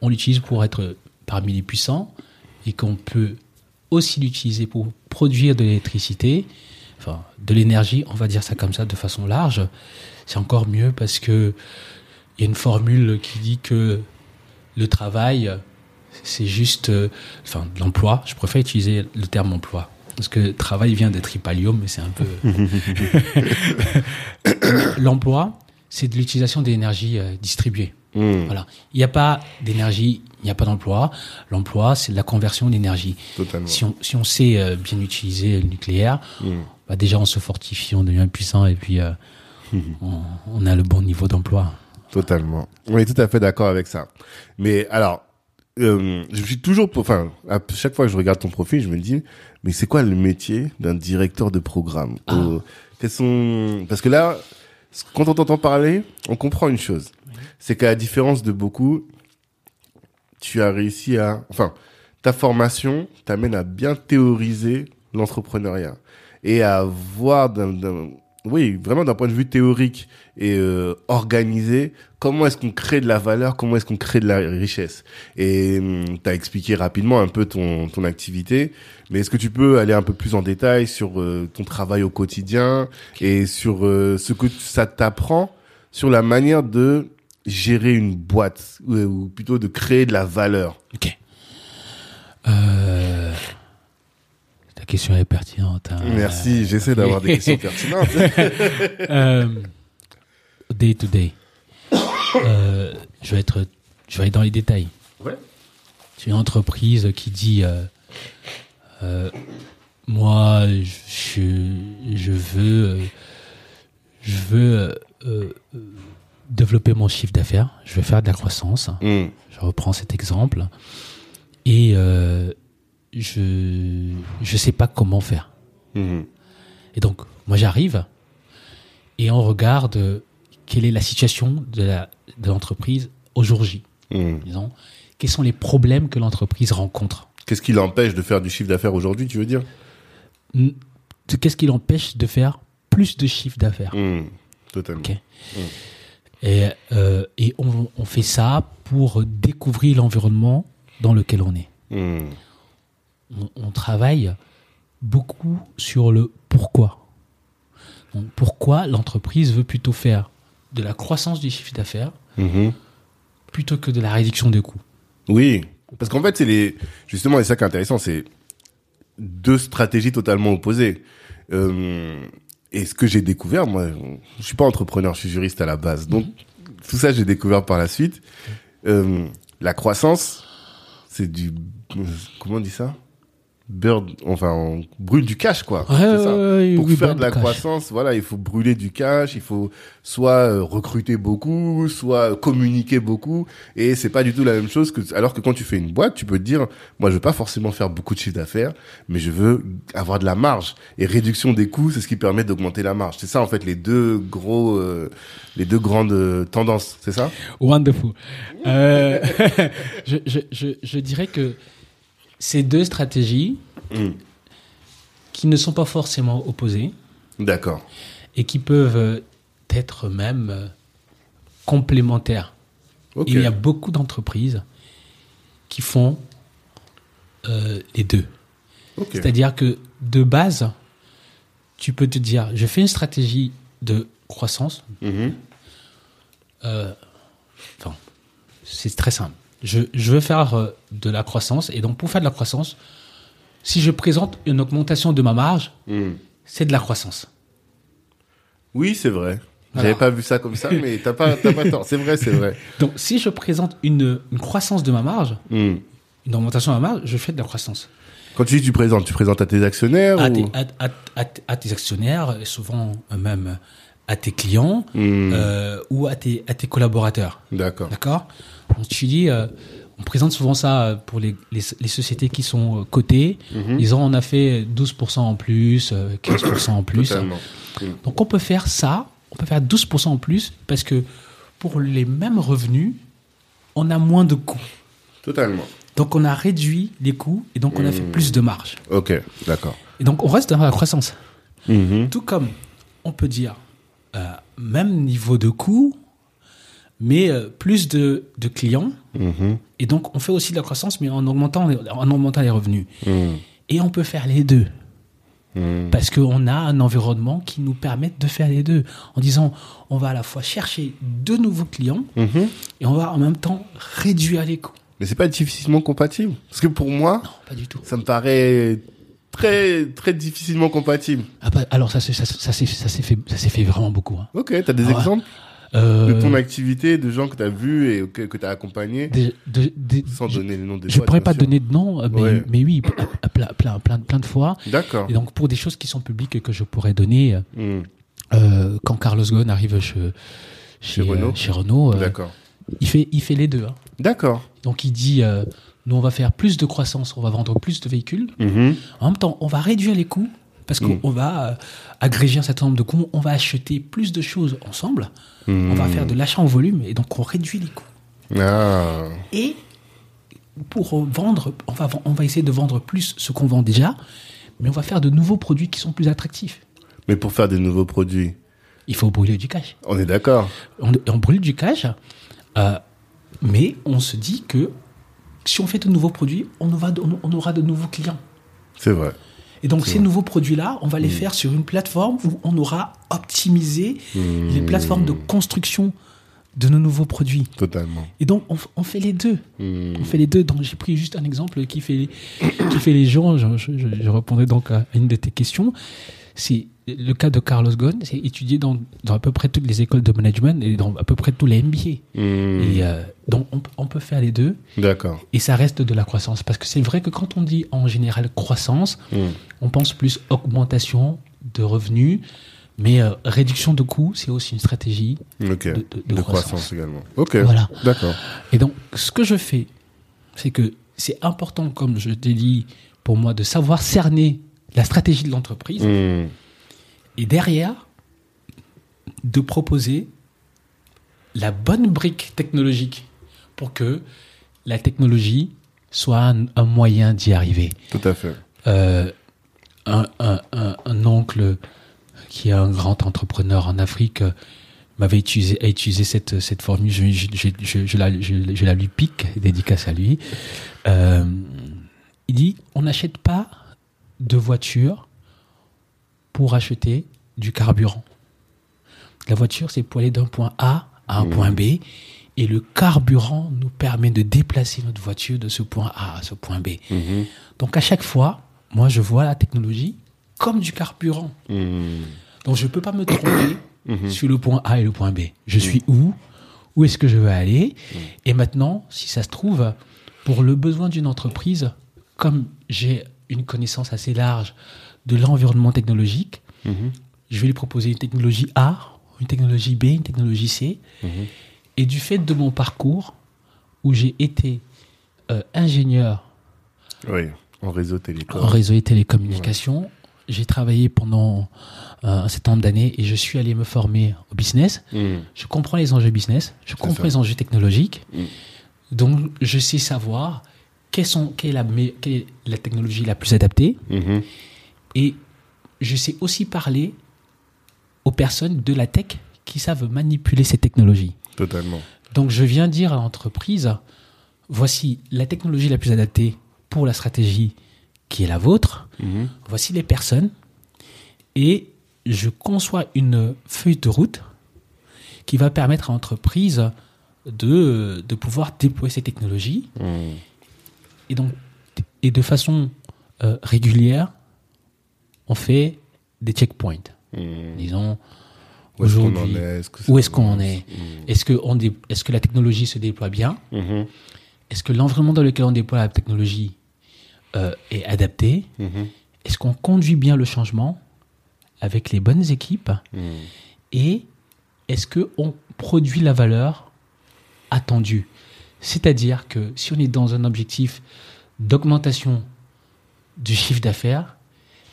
on l'utilise pour être parmi les puissants et qu'on peut aussi l'utiliser pour produire de l'électricité, enfin de l'énergie, on va dire ça comme ça de façon large, c'est encore mieux parce que il y a une formule qui dit que le travail, c'est juste, euh, enfin l'emploi. Je préfère utiliser le terme emploi. Parce que travail vient de tripalium, mais c'est un peu. L'emploi, c'est de l'utilisation d'énergie euh, distribuée. Mm. Voilà. Il n'y a pas d'énergie, il n'y a pas d'emploi. L'emploi, c'est de la conversion d'énergie. Si on, si on sait euh, bien utiliser le nucléaire, Mm. Bah déjà on se fortifie, on devient puissant et puis euh, on, on a le bon niveau d'emploi. Totalement. On est tout à fait d'accord avec ça. Mais alors, euh, je suis toujours, enfin, à chaque fois que je regarde ton profil, je me dis, mais c'est quoi le métier d'un directeur de programme Ah. Sont Parce que là, quand on t'entend parler, on comprend une chose, c'est qu'à la différence de beaucoup, tu as réussi à, enfin, ta formation t'amène à bien théoriser l'entrepreneuriat et à voir d'un, d'un- oui, vraiment d'un point de vue théorique et euh, organisé, comment est-ce qu'on crée de la valeur, comment est-ce qu'on crée de la richesse. Et tu as expliqué rapidement un peu ton, ton activité, mais est-ce que tu peux aller un peu plus en détail sur euh, ton travail au quotidien et sur euh, ce que ça t'apprend sur la manière de gérer une boîte ou, ou plutôt de créer de la valeur? Ok. Euh, question est pertinente. hein. Merci, j'essaie d'avoir des questions pertinentes. Euh, day to day. Euh, je vais être, je vais être dans les détails. Ouais. C'est une entreprise qui dit, euh, euh, moi, je, je veux, euh, je veux euh, euh, développer mon chiffre d'affaires. Je veux faire de la croissance. Hmm. Je reprends cet exemple. Et euh, je je sais pas comment faire. Mhm. Et donc, moi, j'arrive et on regarde quelle est la situation de de l'entreprise au jour J. Hmm. Disons, quels sont les problèmes que l'entreprise rencontre Qu'est-ce qui l'empêche de faire du chiffre d'affaires aujourd'hui, tu veux dire? Qu'est-ce qui l'empêche de faire plus de chiffre d'affaires? Hmm. Totalement. Et, euh, et on, on fait ça pour découvrir l'environnement dans lequel on est. on, on travaille beaucoup sur le pourquoi. Donc, pourquoi l'entreprise veut plutôt faire de la croissance du chiffre d'affaires Mhm. plutôt que de la réduction des coûts? Oui, parce qu'en fait, c'est les justement, et ça qui est intéressant, c'est deux stratégies totalement opposées. Euh, et ce que j'ai découvert, moi, je suis pas entrepreneur, je suis juriste à la base, donc tout ça j'ai découvert par la suite. Euh, la croissance, c'est du comment on dit ça? Bird, enfin, on brûle du cash, quoi. Ouais, C'est ça. ouais, Pour oui, faire de la cash. croissance, voilà, il faut brûler du cash, il faut soit euh, recruter beaucoup, soit communiquer beaucoup, et c'est pas du tout la même chose que, alors que quand tu fais une boîte, tu peux te dire, moi, je veux pas forcément faire beaucoup de chiffre d'affaires, mais je veux avoir de la marge. Et réduction des coûts, c'est ce qui permet d'augmenter la marge. C'est ça, en fait, les deux gros, euh, les deux grandes euh, tendances, c'est ça? Wonderful. Euh, je, je, je, je dirais que ces deux stratégies Mm. qui ne sont pas forcément opposées D'accord. et qui peuvent être même euh, complémentaires. Il y a beaucoup d'entreprises qui font euh, les deux. C'est-à-dire que de base, tu peux te dire, je fais une stratégie de croissance. Mhm. euh, enfin, c'est très simple. Je, je veux faire euh, de la croissance et donc pour faire de la croissance, si je présente une augmentation de ma marge, Mm. c'est de la croissance. Oui, c'est vrai. Voilà. J'avais pas vu ça comme ça, mais t'as pas, t'as pas tort. C'est vrai, c'est vrai. Donc si je présente une, une croissance de ma marge, Mm. une augmentation de ma marge, je fais de la croissance. Quand tu dis tu présentes, tu présentes à tes actionnaires À ou... tes, à, à- à- à tes actionnaires, souvent euh, même à tes clients Mm. euh, ou à tes, à tes collaborateurs. D'accord. D'accord? Tu dis, euh, on présente souvent ça euh, pour les, les, les sociétés qui sont cotées. Mhm. Ils ont, on a fait 12% en plus, euh, 15% en plus. Totalement. Mm. Donc on peut faire ça, on peut faire 12% en plus parce que pour les mêmes revenus, on a moins de coûts. Totalement. Donc on a réduit les coûts et donc on a fait plus de marge. Ok, d'accord. Et donc on reste dans la croissance. Mhm. Tout comme on peut dire euh, même niveau de coût, mais euh, plus de, de clients. Mhm. Et donc on fait aussi de la croissance, mais en augmentant, les- en augmentant les revenus. Mm. Et on peut faire les deux. Mm. Parce qu'on a un environnement qui nous permet de faire les deux. En disant, on va à la fois chercher de nouveaux clients Mhm. et on va en même temps réduire les coûts. Mais c'est pas difficilement compatible. Parce que pour moi, Non, pas du tout. ça me paraît très, très difficilement compatible. Ah bah, alors ça, c'est- ça, ça, s'est- fait, ça s'est fait vraiment beaucoup. hein. Ok, t'as des Ah ouais. exemples Euh, de ton activité, de gens que t'as vus et que, que t'as accompagnés, des- de- des- sans je, donner les noms des je boîtes, pourrais pas sûr. donner de nom, euh, mais, Ouais. mais oui, plein, plein, plein, plein de fois. D'accord. Et donc pour des choses qui sont publiques et que je pourrais donner, euh, Mm. euh, quand Carlos Ghosn arrive chez, chez, Chez Renault. euh, chez Renault, D'accord. il, fait, il fait les deux. hein. D'accord. Donc il dit, nous on va faire plus de croissance, on va vendre plus de véhicules. Mhm. En même temps, on va réduire les coûts parce qu'on on va euh, agréger un certain nombre de coûts, on va acheter plus de choses ensemble, on va Mm. faire de l'achat en volume et donc on réduit les coûts. Ah. Et pour vendre, on va, on va essayer de vendre plus ce qu'on vend déjà, mais on va faire de nouveaux produits qui sont plus attractifs. Mais pour faire des nouveaux produits, Il faut brûler du cash. on est d'accord. On, on brûle du cash, euh, mais on se dit que si on fait de nouveaux produits, on aura de, on aura de nouveaux clients. C'est vrai. Et donc ces nouveaux produits-là, on va les faire sur une plateforme où on aura optimisé les plateformes de construction de nos nouveaux produits. Totalement. Et donc on, fait les deux. Mm. On fait les deux. Donc j'ai pris juste un exemple qui fait qui fait les gens. Je, je, je- je répondrai donc à une de tes questions. C'est le cas de Carlos Ghosn. C'est étudié dans, dans à peu près toutes les écoles de management et dans à peu près tous les MBA. Mm. Et euh, donc on, peut faire les deux D'accord. et ça reste de la croissance parce que c'est vrai que quand on dit en général croissance, Mm. on pense plus augmentation de revenus, mais euh, réduction de coûts, c'est aussi une stratégie. Ok. de- de de croissance. croissance également. Ok. Voilà. D'accord. Et donc, ce que je fais, c'est que c'est important, comme je t'ai dit, pour moi, de savoir cerner la stratégie de l'entreprise Mm. Et derrière, de proposer la bonne brique technologique pour que la technologie soit un, un moyen d'y arriver. Tout à fait. Euh, un, un- un- un oncle qui est un grand entrepreneur en Afrique euh, m'avait utilisé, a utilisé cette, cette formule, je, je, je, je- je la, je- je la lui pique, dédicace à lui. Euh, il dit, on n'achète pas de voiture pour acheter du carburant. La voiture, c'est pour aller d'un point A à un point B. Et le carburant nous permet de déplacer notre voiture de ce point A à ce point B. Mhm. Donc à chaque fois, moi je vois la technologie comme du carburant. Mm. Donc je ne peux pas me tromper sur le point A et le point B. Je suis où? Où est-ce que je veux aller? Et maintenant, si ça se trouve, pour le besoin d'une entreprise, comme j'ai une connaissance assez large de l'environnement technologique. Je vais lui proposer une technologie A, une technologie B, une technologie C. Mhm. Et du fait de mon parcours, où j'ai été euh, ingénieur Oui, en réseau télécom. en réseau et télécommunications, j'ai travaillé pendant euh, un certain nombre d'années et je suis allé me former au business. Mhm. Je comprends les enjeux business, je comprends ça. les enjeux technologiques. Mm. Donc, je sais savoir quelles sont, quelle, est la, quelle est la technologie la plus adaptée. Mhm. Et je sais aussi parler aux personnes de la tech qui savent manipuler ces technologies. Totalement. Donc, je viens dire à l'entreprise, voici la technologie la plus adaptée pour la stratégie qui est la vôtre. Mhm. Voici les personnes. Et je conçois une feuille de route qui va permettre à l'entreprise de, de pouvoir déployer ces technologies. Mhm. Et donc, et de façon euh, régulière, on fait des checkpoints. Disons, Où est-ce qu'on en aujourd'hui, est? Est-ce que ça où est-ce qu'on en est? Est-ce que, on dé- est-ce que la technologie se déploie bien? Mhm. Est-ce que l'environnement dans lequel on déploie la technologie euh, est adapté? Est-ce qu'on conduit bien le changement avec les bonnes équipes? Et est-ce qu'on produit la valeur attendue? C'est-à-dire que si on est dans un objectif d'augmentation du chiffre d'affaires,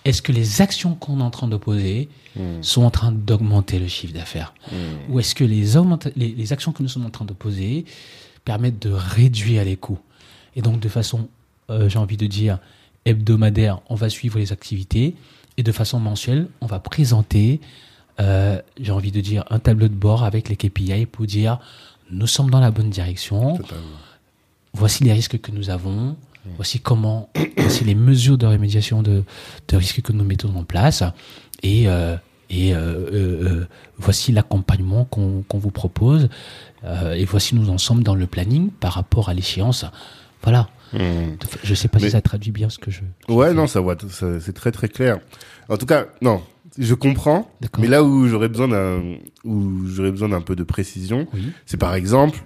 est-ce que les actions qu'on est en train de poser Mhm. sont en train d'augmenter le chiffre d'affaires Mhm. Ou est-ce que les, augmenta- les, les actions que nous sommes en train de poser permettent de réduire les coûts? Et donc de façon, euh, j'ai envie de dire, hebdomadaire, on va suivre les activités et de façon mensuelle, on va présenter, euh, j'ai envie de dire, un tableau de bord avec les KPI pour dire, nous sommes dans la bonne direction, Totalement. voici les risques que nous avons, voici comment, voici les mesures de rémédiation de, de risques que nous mettons en place, et, euh, et euh, euh, euh, voici l'accompagnement qu'on qu'on vous propose, euh, et voici nous en sommes dans le planning par rapport à l'échéance. Voilà. Mhm. Je sais pas Mais- si ça traduit bien ce que je. Ouais, non, ça voit, ça- c'est très très clair. En tout cas, non, je comprends. Mais là où j'aurais besoin d'un, où j'aurais besoin d'un peu de précision, Oui. c'est par exemple,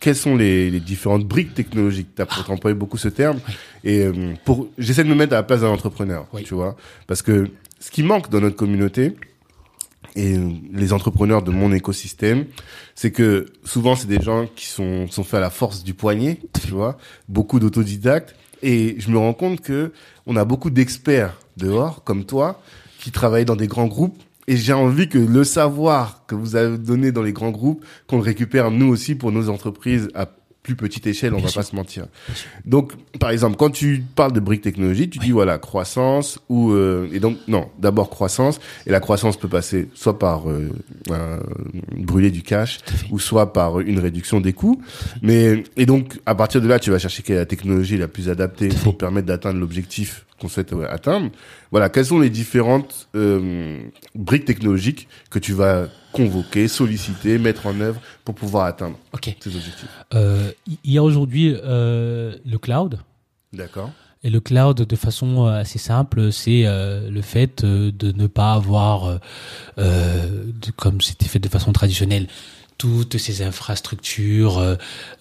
quelles sont les, les différentes briques technologiques? T'as Ah. as employé beaucoup ce terme. Et euh, pour, j'essaie de me mettre à la place d'un entrepreneur, Oui. tu vois, parce que ce qui manque dans notre communauté et euh, les entrepreneurs de mon écosystème, c'est que souvent c'est des gens qui sont sont faits à la force du poignet, tu vois, beaucoup d'autodidactes. Et je me rends compte que on a beaucoup d'experts dehors, comme toi, qui travaillent dans des grands groupes. Et j'ai envie que le savoir que vous avez donné dans les grands groupes, qu'on le récupère nous aussi pour nos entreprises plus petite échelle, on Bien va sûr. pas se mentir. Donc, par exemple, quand tu parles de briques technologiques, tu dis voilà croissance ou euh, et donc non, d'abord croissance et la croissance peut passer soit par euh, brûler du cash ou soit par une réduction des coûts. Mais et donc à partir de là, tu vas chercher quelle est la technologie la plus adaptée pour permettre d'atteindre l'objectif qu'on souhaite euh, atteindre. Voilà, quelles sont les différentes euh, briques technologiques que tu vas convoquer, solliciter, mettre en œuvre pour pouvoir atteindre Ok. ces objectifs. Euh, il y a aujourd'hui euh, le cloud. D'accord. Et le cloud, de façon euh, assez simple, c'est euh, le fait euh, de ne pas avoir, euh, de- comme c'était fait de façon traditionnelle, toutes ces infrastructures, euh,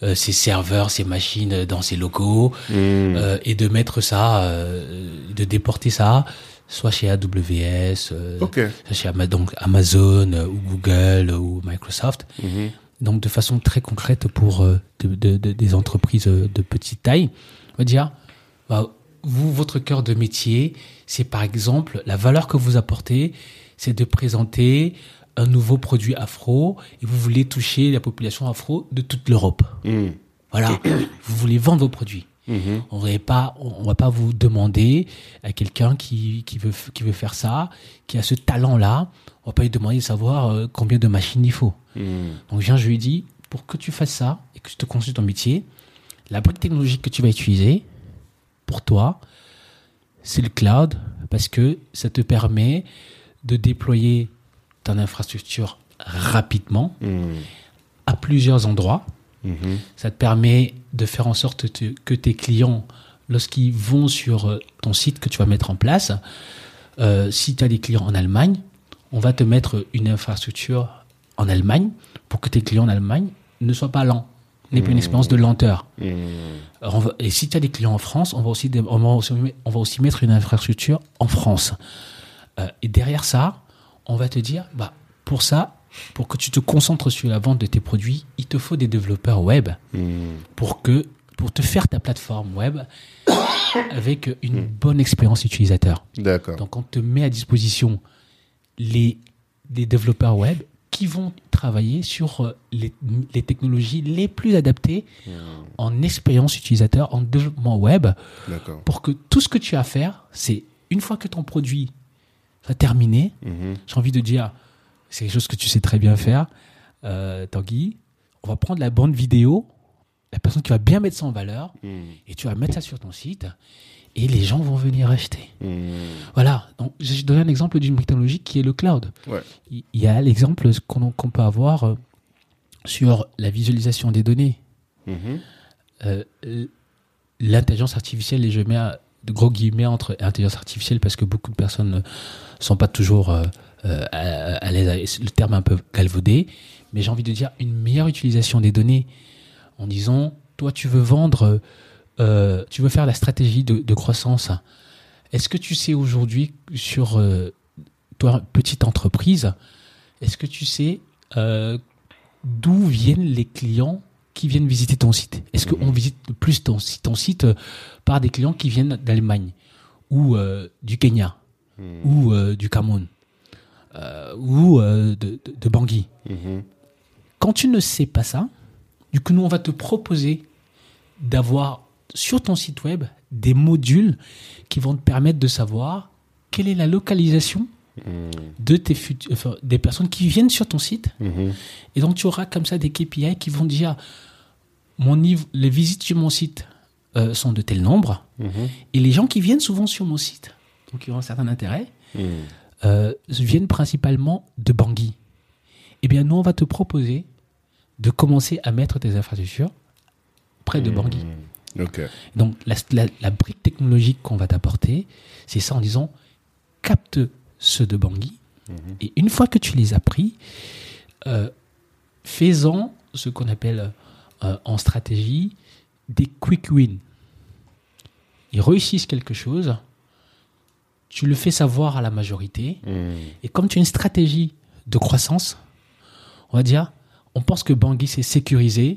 euh, ces serveurs, ces machines dans ces locaux, Mmh. euh, et de mettre ça, euh, de déporter ça, soit chez AWS, euh, Ok. soit chez Ama- donc Amazon euh, ou Google ou Microsoft. Mhm. Donc de façon très concrète pour euh, de- de- de- des entreprises de petite taille, on va dire, bah, vous, votre cœur de métier, c'est par exemple la valeur que vous apportez, c'est de présenter un nouveau produit afro et vous voulez toucher la population afro de toute l'Europe. Mhm. Voilà, vous voulez vendre vos produits. Mhm. On va pas, on va pas vous demander à quelqu'un qui, qui veut qui veut faire ça, qui a ce talent-là, on va pas lui demander de savoir euh, combien de machines il faut. Mhm. Donc je viens, je lui dis, pour que tu fasses ça et que je te construise ton métier, la brique technologique que tu vas utiliser, pour toi, c'est le cloud, parce que ça te permet de déployer ton infrastructure rapidement Mhm. à plusieurs endroits. Ça te permet de faire en sorte te- que tes clients, lorsqu'ils vont sur euh, ton site que tu vas mettre en place, euh, si tu as des clients en Allemagne, on va te mettre une infrastructure en Allemagne pour que tes clients en Allemagne ne soient pas lents, n'aient pas une expérience de lenteur. Mhm. on va- et si tu as des clients en France, on va aussi, dé- on va aussi, on va aussi mettre une infrastructure en France. Euh, et derrière ça, on va te dire, bah, pour ça, pour que tu te concentres sur la vente de tes produits, il te faut des développeurs web Hmm. pour que pour te faire ta plateforme web avec une bonne expérience utilisateur. D'accord. Donc on te met à disposition les, les développeurs web qui vont travailler sur euh, les, les technologies les plus adaptées en expérience utilisateur, en développement web, pour que tout ce que tu as à faire, c'est une fois que ton produit sera terminé, j'ai envie de dire, c'est quelque chose que tu sais très bien faire, euh, Tanguy, on va prendre la bande vidéo, la personne qui va bien mettre ça en valeur, Hmm. et tu vas mettre ça sur ton site, et les gens vont venir acheter. Hmm. Voilà, donc je donne un exemple d'une technologie qui est le cloud. Ouais. Il y a l'exemple qu'on peut avoir euh, sur la visualisation des données. Mhm. Euh, L'intelligence artificielle, et je mets de gros guillemets entre intelligence artificielle parce que beaucoup de personnes ne sont pas toujours euh, euh, à, à le terme est un peu galvaudé, mais j'ai envie de dire une meilleure utilisation des données en disant, toi tu veux vendre, euh, tu veux faire la stratégie de, de croissance. Est-ce que tu sais aujourd'hui sur euh, toi, petite entreprise, est-ce que tu sais euh, d'où viennent les clients qui viennent visiter ton site? Est-ce qu'on visite plus ton, ton site euh, par des clients qui viennent d'Allemagne ou euh, du Kenya ou euh, du Cameroun? Euh, ou euh, de, de, de Bangui Mhm. Quand tu ne sais pas ça, du coup, nous, on va te proposer d'avoir sur ton site web des modules qui vont te permettre de savoir quelle est la localisation Hmm. de tes fut- enfin, des personnes qui viennent sur ton site. Mhm. Et donc, tu auras comme ça des KPI qui vont dire mon niveau, les visites sur mon site euh, sont de tel nombre. Mhm. Et les gens qui viennent souvent sur mon site, donc qui ont un certain intérêt. Euh, viennent principalement de Bangui. Eh bien, nous, on va te proposer de commencer à mettre tes infrastructures près de Bangui. Ok. Donc, la, la- la brique technologique qu'on va t'apporter, c'est ça en disant capte ceux de Bangui. Et une fois que tu les as pris, euh, fais-en ce qu'on appelle euh, en stratégie des quick wins. Ils réussissent quelque chose, tu le fais savoir à la majorité, Hmm. et comme tu as une stratégie de croissance, on va dire, on pense que Bangui c'est sécurisé,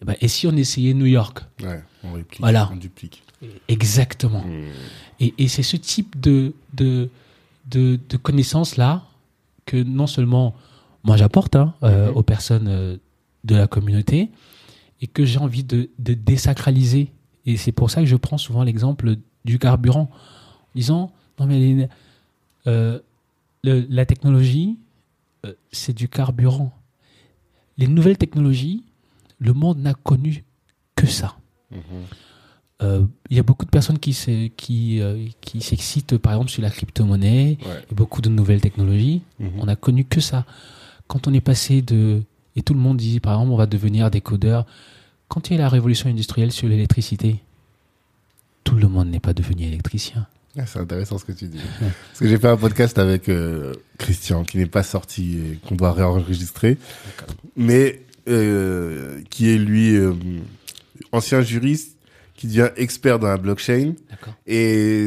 eh ben, et si on essayait New York? Ouais, on réplique. Voilà. On duplique. Exactement. Hmm. Et, et c'est ce type de, de, de, de connaissances-là que non seulement moi j'apporte hein, euh, Mhm. aux personnes euh, de la communauté et que j'ai envie de, de désacraliser. Et c'est pour ça que je prends souvent l'exemple du carburant, disant non mais les- euh, le- la technologie, euh, c'est du carburant. Les nouvelles technologies, le monde n'a connu que ça. Mhm. Euh, Il y a beaucoup de personnes qui se- qui, qui s'excitent, par exemple, sur la crypto-monnaie Ouais. et beaucoup de nouvelles technologies. Mhm. On n'a connu que ça. Quand on est passé de... Et tout le monde dit, par exemple, on va devenir des codeurs. Quand il y a la révolution industrielle sur l'électricité, tout le monde n'est pas devenu électricien. Ah, c'est intéressant ce que tu dis. Parce que j'ai fait un podcast avec euh, Christian qui n'est pas sorti et qu'on doit réenregistrer, mais euh, qui est lui euh, ancien juriste qui devient expert dans la blockchain et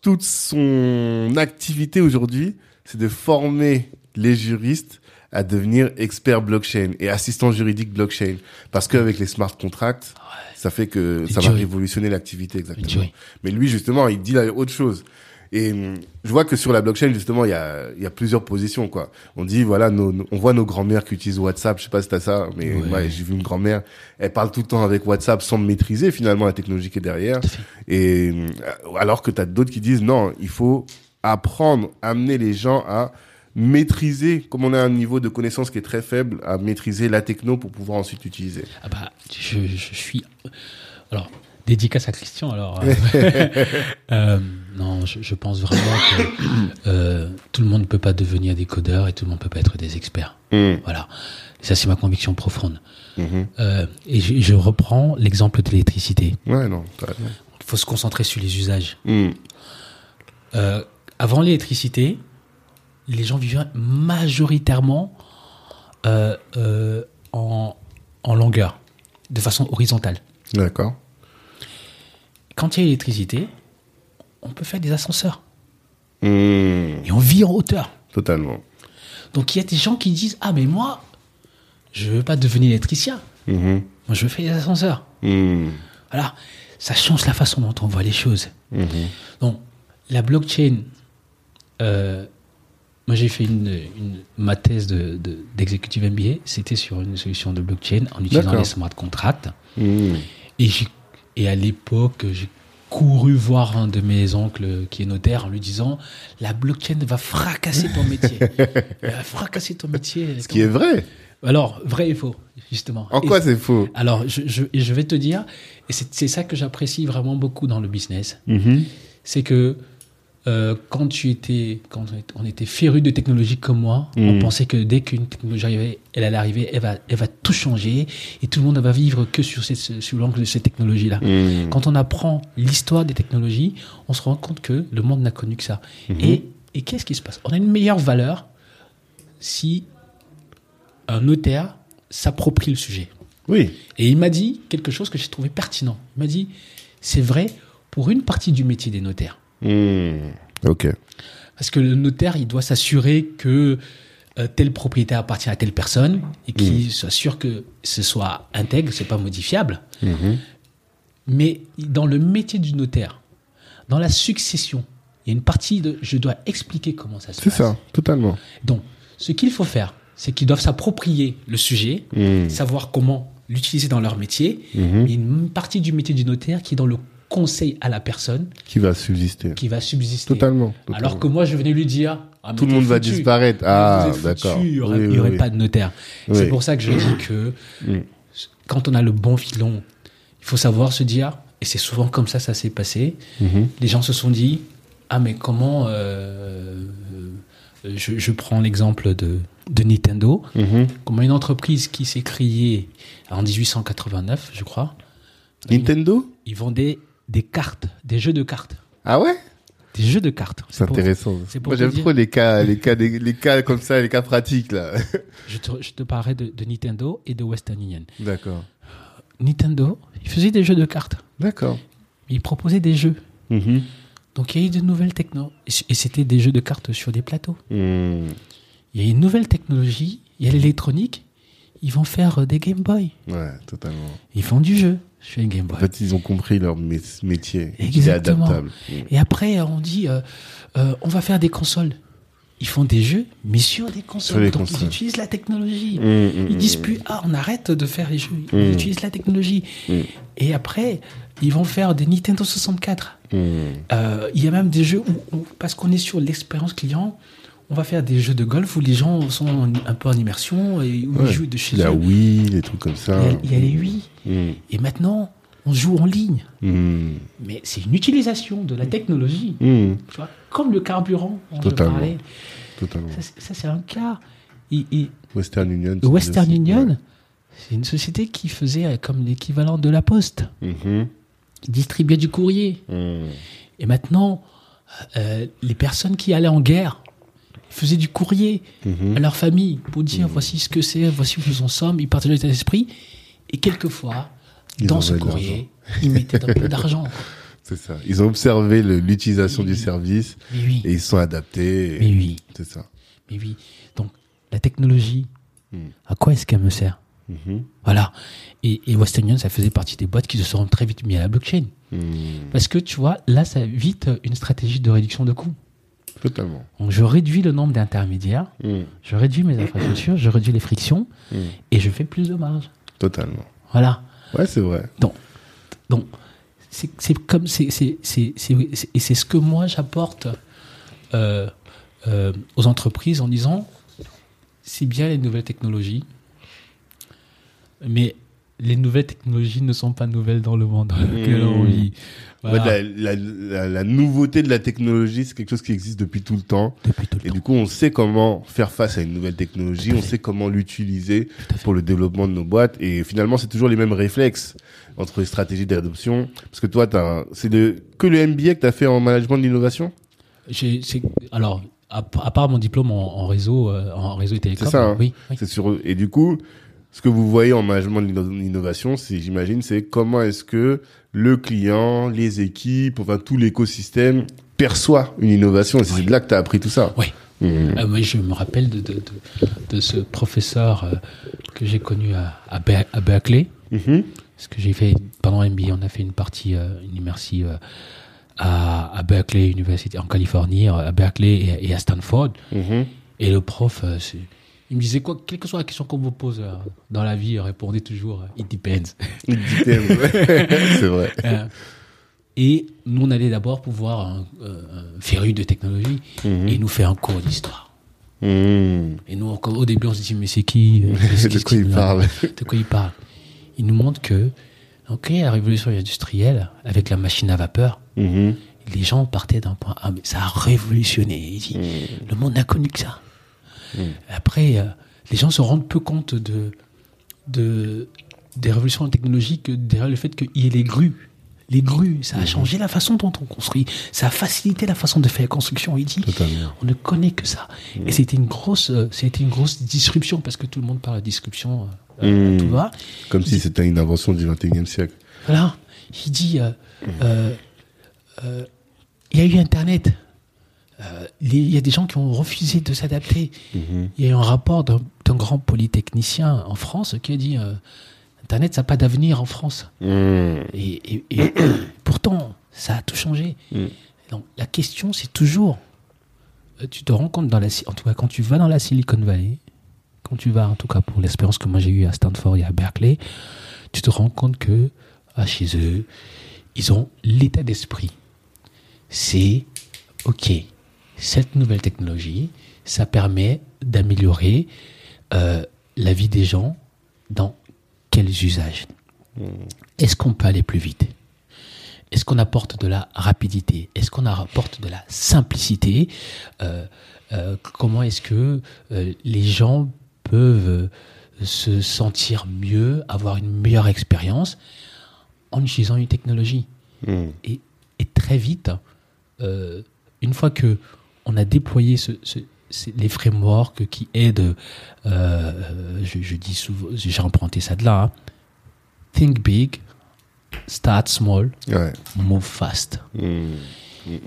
toute son activité aujourd'hui, c'est de former les juristes à devenir experts blockchain et assistants juridiques blockchain parce qu'avec les smart contracts, ça fait que ça va révolutionner l'activité exactement. Mais lui, justement, il dit là autre chose. Et hum, je vois que sur la blockchain, justement, il y a, il y a plusieurs positions, quoi. On dit, voilà, nos, nos- on voit nos grands-mères qui utilisent WhatsApp. Je sais pas si t'as ça, mais Ouais. j'ai vu une grand-mère, elle parle tout le temps avec WhatsApp sans maîtriser finalement la technologie qui est derrière. Et hum, alors que t'as d'autres qui disent, non, il faut apprendre, amener les gens à maîtriser, comme on a un niveau de connaissance qui est très faible, à maîtriser la techno pour pouvoir ensuite l'utiliser. Ah bah, je, je suis... Alors, dédicace à Christian, alors. euh, euh, non, je, je pense vraiment que euh, tout le monde ne peut pas devenir des codeurs et tout le monde ne peut pas être des experts. Hum, Voilà. Et ça, c'est ma conviction profonde. mhm. Et je, je reprends l'exemple de l'électricité. Ouais, non. Il faut se concentrer sur les usages. Euh, avant l'électricité, les gens vivaient majoritairement euh, euh, en, en longueur, de façon horizontale. D'accord. quand il y a l'électricité, on peut faire des ascenseurs. Hmm. Et on vit en hauteur. Totalement. Donc il y a des gens qui disent Ah, mais moi, je veux pas devenir électricien. Mhm. Moi, je veux faire des ascenseurs. Hmm. Voilà. Ça change la façon dont on voit les choses. Mhm. Donc, la blockchain, euh, moi j'ai fait une, une- ma thèse de- de- d'executive MBA, c'était sur une solution de blockchain en utilisant les smart contracts. Hmm. Et, à l'époque, j'ai couru voir un de mes oncles qui est notaire en lui disant La blockchain va fracasser ton métier. Elle va fracasser ton métier. Ce qui est vrai. Alors, vrai et faux, justement. En Et quoi c'est faux? Alors, je, je, vais te dire, et c'est c'est ça que j'apprécie vraiment beaucoup dans le business, Mhm. c'est que euh, quand tu étais, quand on était- féru de technologie comme moi, on Mm. pensait que dès qu'une technologie arrivait, elle allait arriver, elle va, elle va tout changer et tout le monde va vivre que sur, cette, sur l'angle de ces technologies-là. Hmm. Quand on apprend l'histoire des technologies, on se rend compte que le monde n'a connu que ça. Et, et qu'est-ce qui se passe? On a une meilleure valeur si un notaire s'approprie le sujet. Oui. Et il m'a dit quelque chose que j'ai trouvé pertinent. Il m'a dit, c'est vrai pour une partie du métier des notaires. Hmm. Ok. Parce que le notaire, il doit s'assurer que euh, tel propriétaire appartient à telle personne et qu'il s'assure que ce soit intègre, c'est pas modifiable. Mhm. Mais dans le métier du notaire, dans la succession, il y a une partie de je dois expliquer comment ça se C'est passe. ça, totalement. Donc, ce qu'il faut faire, c'est qu'ils doivent s'approprier le sujet, Hmm. savoir comment l'utiliser dans leur métier. Il y a une partie du métier du notaire qui est dans le conseil à la personne Qui va subsister. qui va subsister. Totalement. totalement. Alors que moi, je venais lui dire ah, Tout le monde va disparaître. Ah, d'accord. Il n'y aurait, Oui, il y aurait oui, pas de notaire. C'est pour ça que je dis que quand on a le bon filon, il faut savoir se dire, et c'est souvent comme ça ça s'est passé, Mhm. les gens se sont dit ah mais comment euh, euh, je, je prends l'exemple de, de Nintendo Mhm. comment une entreprise qui s'est créée en 1889 je crois Nintendo? ils vendaient des cartes des jeux de cartes Ah ouais? Des jeux de cartes C'est intéressant. pour Moi, j'aime trop les cas, les cas, les cas comme ça, les cas pratiques, là. je te, je te parlerai de, de Nintendo et de Western Union D'accord. Nintendo ils faisaient des jeux de cartes D'accord. ils proposaient des jeux Mhm. donc il y a eu de nouvelles techno et c'était des jeux de cartes sur des plateaux Hmm. Il y a une nouvelle technologie, il y a l'électronique, ils vont faire euh, des Game Boy. Ouais, totalement. Ils font du jeu sur une Game En Boy. fait, ils ont compris leur mé- métier. Est Exactement. adaptable. Et après, on dit, euh, euh, on va faire des consoles. Ils font des jeux, mais sur des consoles. Sur Donc consoles. ils utilisent la technologie. Hmm, hmm, Ils disent hmm. plus, ah, on arrête de faire les jeux. Ils Mm. utilisent la technologie. Et après, ils vont faire des Nintendo 64. Hmm. Euh, Il y a même des jeux où, parce qu'on est sur l'expérience client, on va faire des jeux de golf où les gens sont un peu en immersion et où Ouais. ils jouent de chez La eux. Wii, les trucs comme ça. Il y a, il y a les Wii. Hmm. Et maintenant, on joue en ligne. Hmm. Mais c'est une utilisation de la technologie. Hmm. Tu vois, comme le carburant je Totalement. Ça, c'est- un cas. Et, et Western Union. Western Union, ouais. c'est une société qui faisait euh, comme l'équivalent de la Poste, Mhm. qui distribuait du courrier. Hmm. Et maintenant, euh, les personnes qui allaient en guerre faisaient du courrier Mhm. à leur famille pour dire voici ce que c'est, voici où nous en sommes. Ils partageaient l'état d'esprit. Et quelquefois, Ils dans ce courrier, ils mettaient un peu d'argent. C'est ça. Ils ont observé l'utilisation du service oui, et ils sont adaptés. mais oui, C'est ça. mais oui. Donc, la technologie, Hmm. à quoi est-ce qu'elle me sert? Mhm. Voilà. Et, et Western Union, ça faisait partie des boîtes qui se sont très vite mis à la blockchain. Hmm. Parce que, tu vois, là, ça vite une stratégie de réduction de coûts. Totalement. Donc, je réduis le nombre d'intermédiaires, Hmm. je réduis mes infrastructures, je réduis les frictions Hmm. et je fais plus de marge. Totalement. Voilà. Ouais, c'est vrai. Donc, donc c'est c'est comme c'est c'est c'est c'est- c'est- et c'est ce que moi j'apporte euh, euh, aux entreprises en disant c'est bien les nouvelles technologies, mais les nouvelles technologies ne sont pas nouvelles dans le monde on vit. Voilà. la, la- la- la nouveauté de la technologie, c'est quelque chose qui existe depuis tout le temps. Depuis tout le Et temps. du coup, on sait comment faire face à une nouvelle technologie, on sait comment l'utiliser pour le développement de nos boîtes. Et finalement, c'est toujours les mêmes réflexes entre les stratégies d'adoption. Parce que toi, c'est que le MBA que tu as fait en management de l'innovation alors, à, à part mon diplôme en, en réseau, euh, en réseau et télécom, C'est ça, hein. oui, oui. C'est sur Et du coup, ce que vous voyez en management de l'innovation, c'est, j'imagine, c'est comment est-ce que le client, les équipes, enfin tout l'écosystème perçoit une innovation. Et c'est de là que tu as appris tout ça. Oui. Mhm. Euh, moi, je me rappelle de, de, de, de ce professeur euh, que j'ai connu à, à, Ber- à Berkeley. Parce que j'ai fait, pendant MBA, on a fait une partie, euh, une immersive euh, à, à Berkeley, université en Californie, à Berkeley et, et à Stanford. Mhm. Et le prof, c'est- il me disait quoi, quelle que soit la question qu'on vous pose euh, dans la vie, répondez toujours, euh, it depends. Thème, ouais. c'est vrai. Euh, et nous, on allait d'abord pouvoir un, un féru de technologie Mhm. et nous fait un cours d'histoire. Mhm. Et nous, au début, on se dit, mais c'est qui qu'est-ce- De quoi il parle De quoi il parle? Il nous montre que, ok, la révolution industrielle, avec la machine à vapeur, Mhm. les gens partaient d'un point A, mais ça a révolutionné. Il dit, le monde n'a connu que ça. Après, euh, les gens se rendent peu compte de, de, des révolutions technologiques derrière le fait qu'il y ait les grues. Les grues, ça a changé la façon dont on construit. Ça a facilité la façon de faire la construction. Il dit, Totalement. on ne connaît que ça. Et c'était une grosse, euh, c'était une grosse disruption parce que tout le monde parle de disruption, euh, Mm. tout va. Comme si c'était une invention du 21e siècle. Voilà. Il dit, il y a eu Internet. Euh, Il y a des gens qui ont refusé de s'adapter. Mhm. Il y a eu un rapport d'un d'un grand polytechnicien en France qui a dit euh, Internet, ça n'a pas d'avenir en France. Mhm. Et, et- et pourtant, ça a tout changé. Mm. Donc, la question, c'est toujours, euh, tu te rends compte dans la, en tout cas, quand tu vas dans la Silicon Valley, quand tu vas, en tout cas, pour l'expérience que moi j'ai eue à Stanford et à Berkeley, tu te rends compte que, ah, chez eux, ils ont l'état d'esprit. C'est, ok, cette nouvelle technologie, ça permet d'améliorer euh, la vie des gens dans quels usages? Est-ce qu'on peut aller plus vite? Est-ce qu'on apporte de la rapidité? Est-ce qu'on apporte de la simplicité? Euh, euh, Comment est-ce que les gens peuvent se sentir mieux, avoir une meilleure expérience en utilisant une technologie? Mhm. et, et très vite, une fois que on a déployé ce, ce- ces- les frameworks qui aident, euh, je, je dis souvent, j'ai emprunté ça de là, hein. think big, start small, Ouais. move fast, Mhm.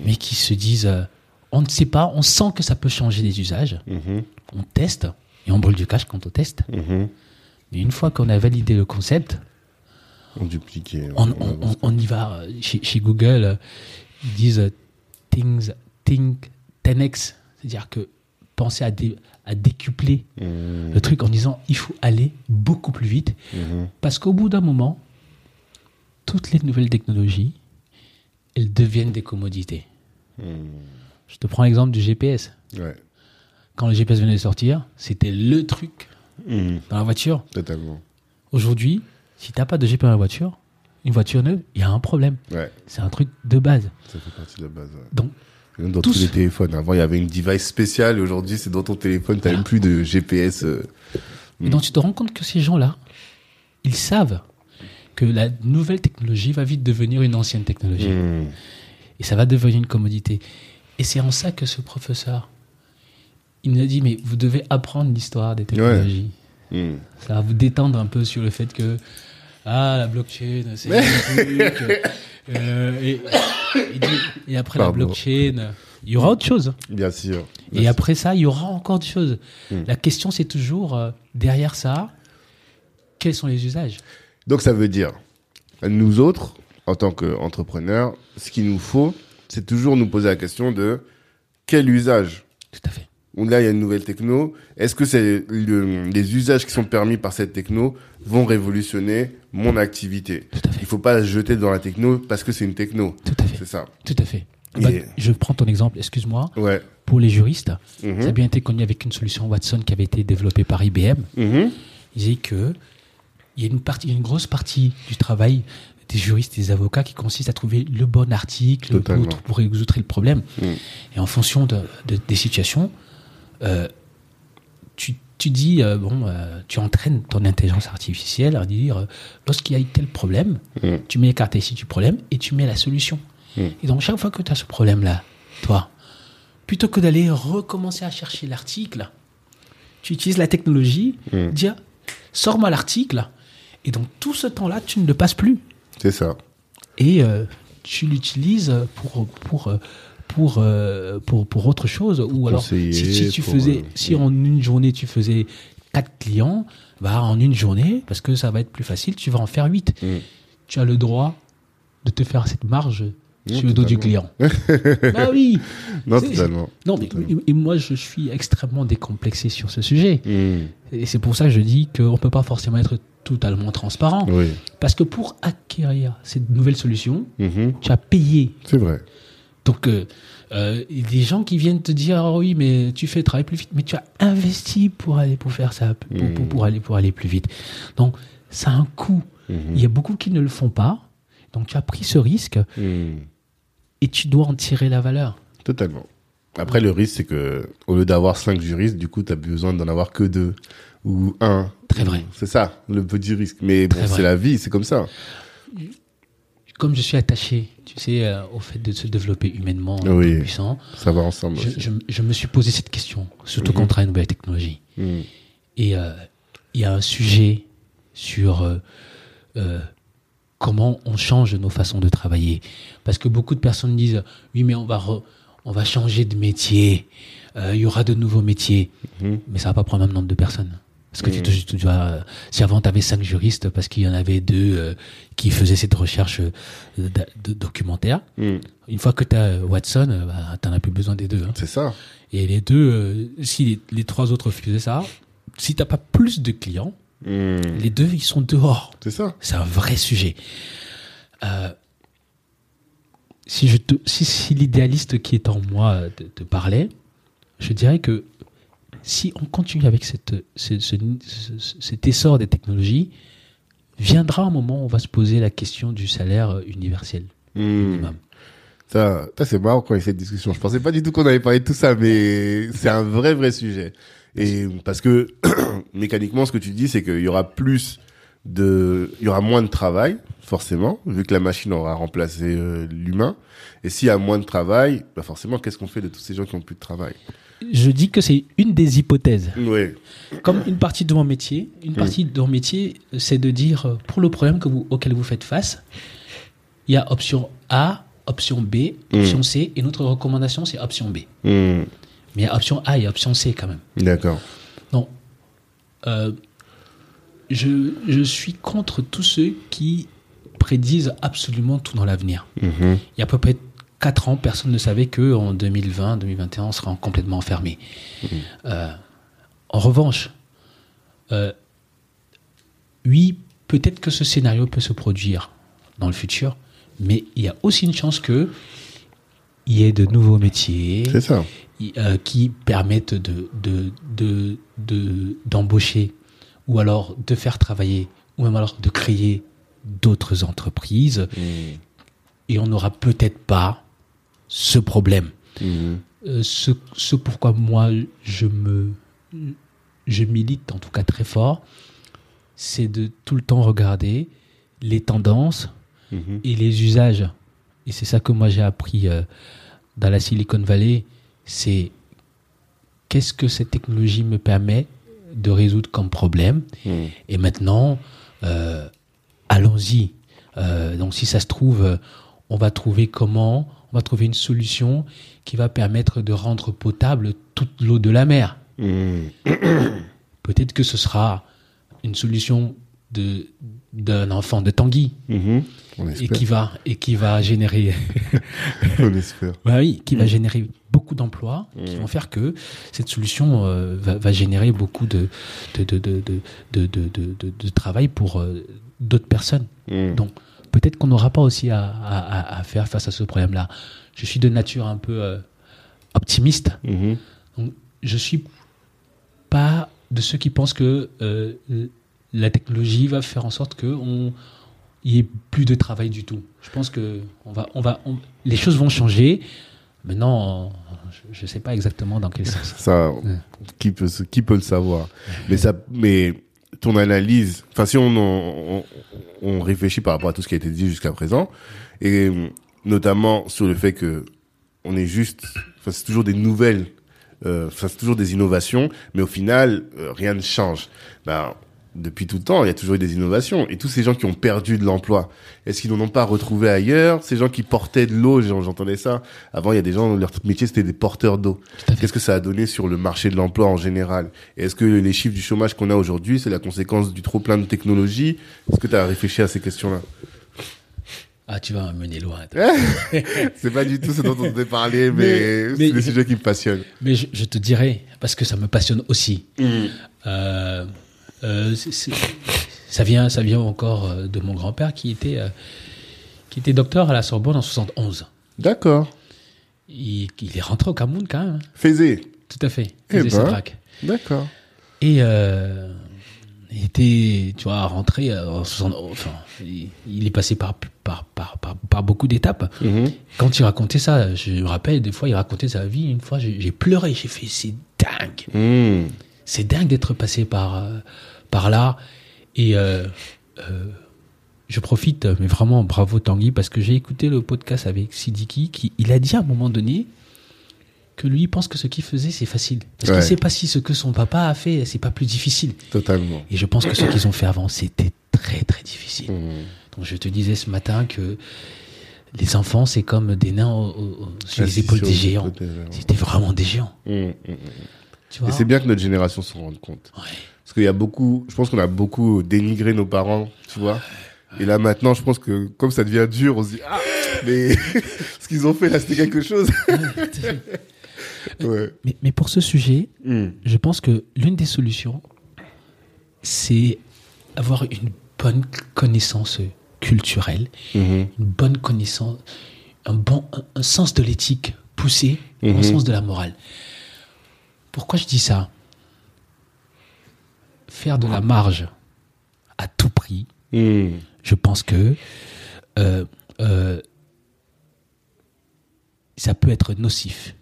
mais qui se disent, euh, on ne sait pas, on sent que ça peut changer les usages, Mhm. on teste et on brûle du cash quand on teste, mais une fois qu'on a validé le concept, On dupliquait. on, on- on- on y va. euh, Chez, chez Google, ils disent things, think 10x. C'est-à-dire que penser à, dé- à décupler Mhm. le truc en disant il faut aller beaucoup plus vite. Mhm. Parce qu'au bout d'un moment, toutes les nouvelles technologies, elles deviennent des commodités. Mhm. Je te prends l'exemple du GPS. Ouais. Quand le GPS venait de sortir, c'était le truc dans la voiture. Totalement. Aujourd'hui, si tu n'as pas de GPS dans la voiture, une voiture neuve, il y a un problème. Ouais. C'est un truc de base. Ça fait partie de la base. ouais. Donc, Même dans Tous. tous les téléphones. Avant, il y avait une device spéciale. Aujourd'hui, c'est dans ton téléphone. T'as même plus de GPS. euh. Et donc tu te rends compte que ces gens-là, ils savent que la nouvelle technologie va vite devenir une ancienne technologie. Mhm. Et ça va devenir une commodité. Et c'est en ça que ce professeur, il nous a dit, mais vous devez apprendre l'histoire des technologies. Mhm. Ça va vous détendre un peu sur le fait que, ah, la blockchain, c'est un truc. euh, et, il dit- et après Pardon. la blockchain, il y aura autre chose. Bien sûr. Et après ça, il y aura encore des choses. Mm. La question, c'est toujours, euh, derrière ça, quels sont les usages? Donc ça veut dire, nous autres, en tant qu'entrepreneurs, ce qu'il nous faut, c'est toujours nous poser la question de quel usage? Tout à fait. Là, il y a une nouvelle techno. Est-ce que c'est le- les usages qui sont permis par cette techno vont révolutionner mon activité Tout à fait. Il faut pas se jeter dans la techno parce que c'est une techno. Tout à fait. C'est ça. Tout à fait. Et- Bah, je prends ton exemple, excuse-moi. Ouais. Pour les juristes, Mhm. ça a bien été connu avec une solution Watson qui avait été développée par IBM. Mhm. Il disait que il y a une partie, une grosse partie du travail des juristes et des avocats qui consiste à trouver le bon article pour, pour résoudre le problème. Mm. Et en fonction de, de- des situations, euh, tu, tu dis, euh, bon, euh, tu entraînes ton intelligence artificielle à dire, euh, lorsqu'il y a tel problème, Mm. tu mets les caractéristiques du problème et tu mets la solution. Mm. Et donc, chaque fois que tu as ce problème-là, toi, plutôt que d'aller recommencer à chercher l'article, tu utilises la technologie, Mm. dire, sors-moi l'article. Et donc tout ce temps-là, tu ne le passes plus. C'est ça. Et tu l'utilises pour pour pour, euh, pour pour autre chose. Ou alors, si, tu pour, faisais, euh, si en une journée tu faisais quatre clients, bah en une journée, parce que ça va être plus facile, tu vas en faire huit. Mm. Tu as le droit de te faire cette marge sur le dos du client. bah oui. Non, totalement. Non, mais Totalement. et, et moi, je suis extrêmement décomplexé sur ce sujet. Mm. Et c'est pour ça que je dis qu'on ne peut pas forcément être totalement transparent. Oui. Parce que pour acquérir cette nouvelle solution, Mhm. tu as payé. C'est vrai. Donc, euh, euh, il y a des gens qui viennent te dire Ah oui, mais tu fais travailler plus vite, mais tu as investi pour aller pour faire ça, pour, Mm. pour, pour aller pour aller plus vite. Donc, ça a un coût. Mhm. Il y a beaucoup qui ne le font pas. Donc, tu as pris ce risque Mm. et tu dois en tirer la valeur. Totalement. Après, le risque, c'est que au lieu d'avoir cinq juristes, du coup, tu as besoin d'en avoir que deux ou un. Très vrai. C'est ça, le petit risque. Mais bon, c'est la vie, c'est comme ça. Comme je suis attaché, tu sais, euh, au fait de se développer humainement Oui. puissant, Ça va ensemble je, je, je me suis posé cette question, surtout Mhm. quand on travaille une nouvelle technologie. Mm. Et euh, il y a un sujet sur euh, comment on change nos façons de travailler. Parce que beaucoup de personnes disent, oui, mais on va, re- on va changer de métier, il y aura de nouveaux métiers, Mhm. mais ça va pas prendre le même nombre de personnes. Parce que tu, Mhm. tu- euh, si avant tu avais cinq juristes parce qu'il y en avait deux euh, qui faisaient cette recherche euh, de, documentaire, Mm. une fois que tu as Watson, bah, tu n'en as plus besoin des deux. hein. C'est ça. Et les deux, euh, si les, les trois autres faisaient ça, si t'as pas plus de clients, Mm. les deux, ils sont dehors. C'est ça. C'est un vrai sujet. Si je te, si, si l'idéaliste qui est en moi te, te parlait, je dirais que si on continue avec cette, ce- ce- ce- cet essor des technologies, viendra un moment où on va se poser la question du salaire euh, universel Mm. minimum. Ça, ça c'est marrant quand il y a cette discussion. Je pensais pas du tout qu'on avait parlé de tout ça, mais c'est un vrai, vrai sujet. Et parce que mécaniquement, ce que tu dis, c'est qu'il y aura plus de, il y aura moins de travail, forcément, vu que la machine aura remplacé euh, l'humain. Et s'il y a moins de travail, bah forcément, qu'est-ce qu'on fait de tous ces gens qui ont plus de travail? Je dis que c'est une des hypothèses. Oui. Comme une partie de mon métier, une partie de mon métier, c'est de dire euh, pour le problème que vous, auquel vous faites face, il y a option A, option B, option Mm. C, et notre recommandation c'est option B. Hmm. Mais il y a option A et option C quand même. D'accord. Donc, euh, je, je suis contre tous ceux qui prédisent absolument tout dans l'avenir. Mhm. Il y a à peu près 4 ans, personne ne savait que en 2020, 2021, on sera complètement enfermé. Euh, en revanche, euh, oui, peut-être que ce scénario peut se produire dans le futur, mais il y a aussi une chance que il y ait de nouveaux métiers ça. euh, qui permettent de, de, de, de- d'embaucher ou alors de faire travailler ou même alors de créer d'autres entreprises Hmm. et on n'aura peut-être pas ce problème. Mhm. Euh, ce, ce pourquoi moi je me je milite en tout cas très fort, c'est de tout le temps regarder les tendances Mhm. et les usages. Et c'est ça que moi j'ai appris euh, dans la Silicon Valley, c'est qu'est-ce que cette technologie me permet de résoudre comme problème. Hmm. Et maintenant, euh, allons-y. Donc si ça se trouve, on va trouver comment, on va trouver une solution qui va permettre de rendre potable toute l'eau de la mer. Hmm. Peut-être que ce sera une solution de d'un enfant de Tanguy Mhm. On et qui va et qui va générer On espère. Bah oui, qui va générer beaucoup d'emplois, qui vont faire que cette solution euh, va, va générer beaucoup de, de, de, de, de, de, de, de- de- de travail pour euh, d'autres personnes. Hmm. Donc peut-être qu'on n'aura pas aussi à, à, à- à faire face à ce problème-là. Je suis de nature un peu euh, optimiste. Mhm. Donc, je suis pas de ceux qui pensent que euh, la technologie va faire en sorte que on y ait plus de travail du tout. Je pense que on va, on va, on- les choses vont changer. Maintenant, je ne sais pas exactement dans quel sens. Ça, qui peut, qui peut le savoir Mais ça, mais ton analyse, enfin si on, on, on réfléchit par rapport à tout ce qui a été dit jusqu'à présent, et notamment sur le fait que on est juste, enfin c'est toujours des nouvelles, euh, enfin c'est toujours des innovations, mais au final euh, rien ne change. Ben depuis tout le temps, il y a toujours eu des innovations. Et tous ces gens qui ont perdu de l'emploi, est-ce qu'ils n'en ont pas retrouvé ailleurs? Ces gens qui portaient de l'eau, j'entendais ça. Avant, il y a des gens, leur métier, c'était des porteurs d'eau. Qu'est-ce que ça a donné sur le marché de l'emploi en général? Est-ce que les chiffres du chômage qu'on a aujourd'hui, c'est la conséquence du trop plein de technologies? Est-ce que tu as réfléchi à ces questions-là? Ah, tu vas mener loin. c'est pas du tout ce dont on devait parler, mais, c'est des sujets qui me passionnent. Mais je, te dirais, parce que ça me passionne aussi. Mm. Euh, euh, ça vient, ça vient encore euh, de mon grand-père qui était, qui était docteur à la Sorbonne en 71. D'accord. Il, il, est rentré au Cameroun quand même. Hein. Faisait. Tout à fait. Eh Faisait ben, D'accord. Et il était, tu vois, rentré en 60, enfin, il, est passé par par, par, par, beaucoup d'étapes. Mhm. Quand il racontait ça, je me rappelle, des fois, il racontait sa vie. Une fois, j'ai pleuré. J'ai fait, c'est dingue. Mhm. C'est dingue d'être passé par, euh, par là. Et euh, euh, je profite, mais vraiment, bravo Tanguy, parce que j'ai écouté le podcast avec Sidiki, qui il a dit à un moment donné que lui pense que ce qu'il faisait c'est facile parce qu'il sait pas si ce que son papa a fait c'est pas plus difficile totalement et je pense que ce qu'ils ont fait avant c'était très très difficile mhm. Donc je te disais ce matin que les enfants, c'est comme des nains sur les épaules des géants. C'était vraiment des géants. Mmh, mmh, mmh. Et c'est bien que notre génération s'en rende compte. Parce qu'il y a beaucoup, je pense qu'on a beaucoup dénigré nos parents, tu vois. Et là maintenant, je pense que comme ça devient dur, on se dit ah mais ce qu'ils ont fait là, c'était quelque chose. mais, mais, pour ce sujet, je pense que l'une des solutions, c'est avoir une bonne connaissance culturel, mhm. une bonne connaissance, un bon un, sens de l'éthique poussé, un mhm. sens de la morale. Pourquoi je dis ça? Faire de la marge à tout prix, mhm. je pense que euh, euh, ça peut être nocif.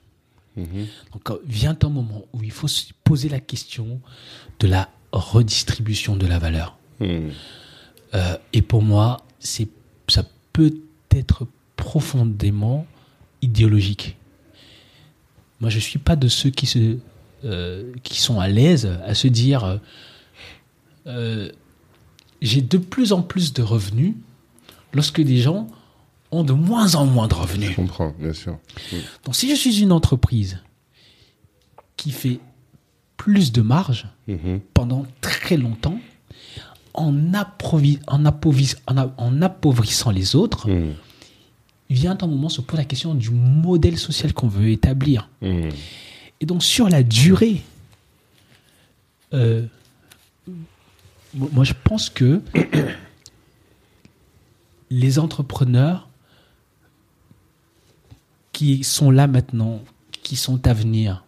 Donc vient un moment où il faut se poser la question de la redistribution de la valeur. Euh, et pour moi, c'est, ça peut être profondément idéologique. Moi, je suis pas de ceux qui se, euh, qui sont à l'aise à se dire, euh, j'ai de plus en plus de revenus lorsque les gens ont de moins en moins de revenus. Je comprends, bien sûr. Donc, si je suis une entreprise qui fait plus de marge mm-hmm. pendant très longtemps, en, en, en, appauvrissant les autres, hmm. vient un moment se pose la question du modèle social qu'on veut établir. Hmm. Et donc sur la durée, euh, moi je pense que les entrepreneurs qui sont là maintenant, qui sont à venir,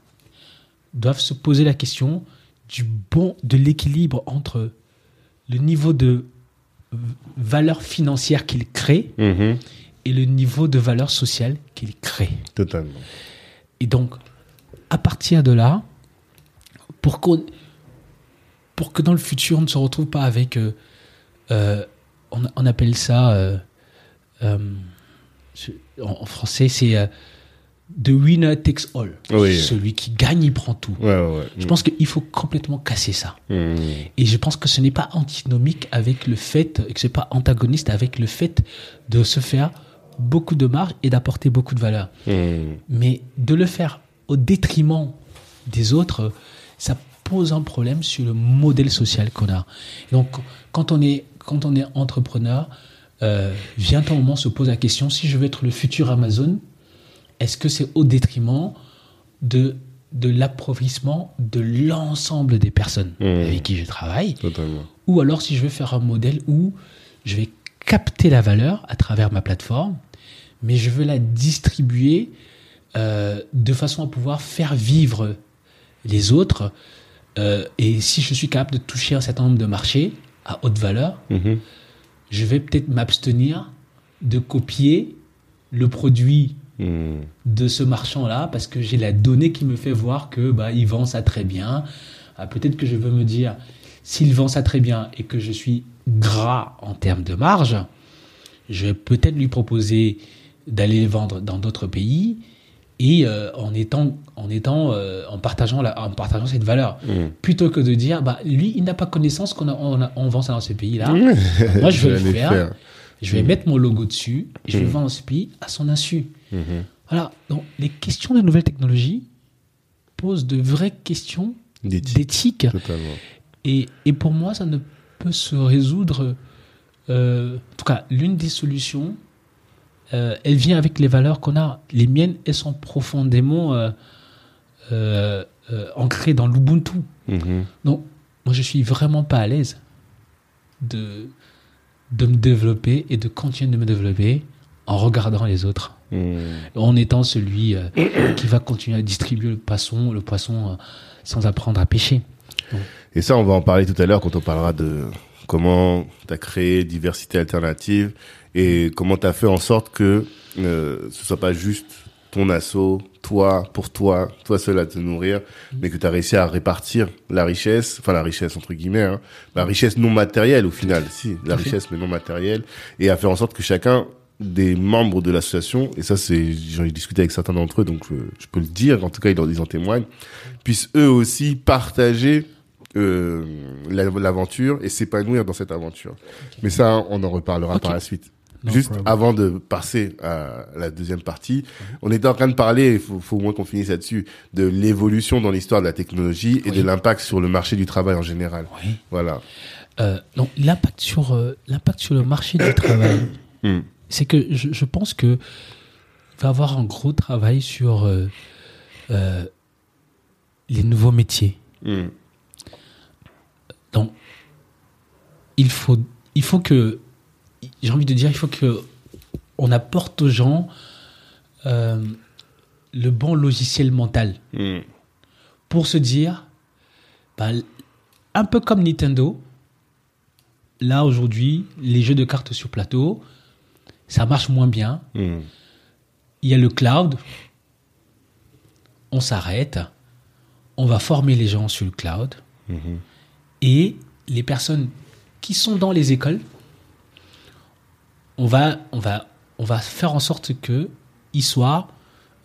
doivent se poser la question du bon, de l'équilibre entre le niveau de valeur financière qu'il crée mhm. et le niveau de valeur sociale qu'il crée. Totalement. Et donc, à partir de là, pour, pour que dans le futur, on ne se retrouve pas avec... Euh, euh, on, appelle ça... Euh, en, français, c'est the winner takes all. Celui qui gagne, il prend tout. Je pense qu'il faut complètement casser ça. Mmh. Et je pense que ce n'est pas antinomique avec le fait, et que ce n'est pas antagoniste avec le fait de se faire beaucoup de marge et d'apporter beaucoup de valeur. Mmh. Mais de le faire au détriment des autres, ça pose un problème sur le modèle social qu'on a. donc, quand on est, quand on est entrepreneur, euh, vient un moment, se pose la question, si je veux être le futur Amazon, est-ce que c'est au détriment de, de l'appauvrissement de l'ensemble des personnes mmh. avec qui je travaille? Ou alors si je veux faire un modèle où je vais capter la valeur à travers ma plateforme, mais je veux la distribuer euh, de façon à pouvoir faire vivre les autres. Euh, et si je suis capable de toucher un certain nombre de marchés à haute valeur, mmh. je vais peut-être m'abstenir de copier le produit Hmm. de ce marchand-là parce que j'ai la donnée qui me fait voir que bah, il vend ça très bien. Ah, peut-être que je veux me dire, s'il vend ça très bien et que je suis gras en termes de marge, je vais peut-être lui proposer d'aller vendre dans d'autres pays et euh, en étant en étant euh, en partageant la- en partageant cette valeur Mm. plutôt que de dire bah lui il n'a pas connaissance qu'on on, vend ça dans ce pays là moi je vais le faire, je vais mettre mon logo dessus et je vais Mm. vendre dans ce pays à son insu Mhm. voilà donc les questions de nouvelles technologies posent de vraies questions D'éthique. et, et pour moi, ça ne peut se résoudre. euh, en tout cas, l'une des solutions, euh, elle vient avec les valeurs qu'on a. Les miennes, elles sont profondément euh, euh, ancrées dans l'Ubuntu. Mhm. Donc, moi, je suis vraiment pas à l'aise de, de me développer et de continuer de me développer en regardant les autres. Mhm. En étant celui qui va continuer à distribuer le poisson, le poisson sans apprendre à pêcher. Et ça, on va en parler tout à l'heure quand on parlera de comment tu as créé diversité alternative et comment tu as fait en sorte que euh, ce soit pas juste ton assaut, toi, pour toi, toi seul à te nourrir, mais que tu as réussi à répartir la richesse, enfin la richesse entre guillemets, hein, la richesse non matérielle au final, si, la richesse mais non matérielle, et à faire en sorte que chacun des membres de l'association, et ça c'est, j'en ai discuté avec certains d'entre eux, donc je, je peux le dire, en tout cas ils en, ils en témoignent, puissent eux aussi partager euh, la- l'aventure et s'épanouir dans cette aventure. Mais ça, on en reparlera par la suite. No Juste problem. avant de passer à la deuxième partie, on était en train de parler, il faut, faut au moins qu'on finisse là-dessus, de l'évolution dans l'histoire de la technologie et Oui. de l'impact sur le marché du travail en général. Oui. Voilà. Euh, donc l'impact sur euh, l'impact sur le marché du travail, Hmm. c'est que je, je pense que il va y avoir un gros travail sur euh, euh, les nouveaux métiers. Hmm. Donc il faut il faut que j'ai envie de dire il faut que on apporte aux gens euh, le bon logiciel mental Hmm. pour se dire, bah, un peu comme Nintendo, là aujourd'hui, les jeux de cartes sur plateau, ça marche moins bien. Hmm. Il y a le cloud, on s'arrête, on va former les gens sur le cloud, Mhm. et les personnes qui sont dans les écoles, on va, on va, on va faire en sorte qu'ils soient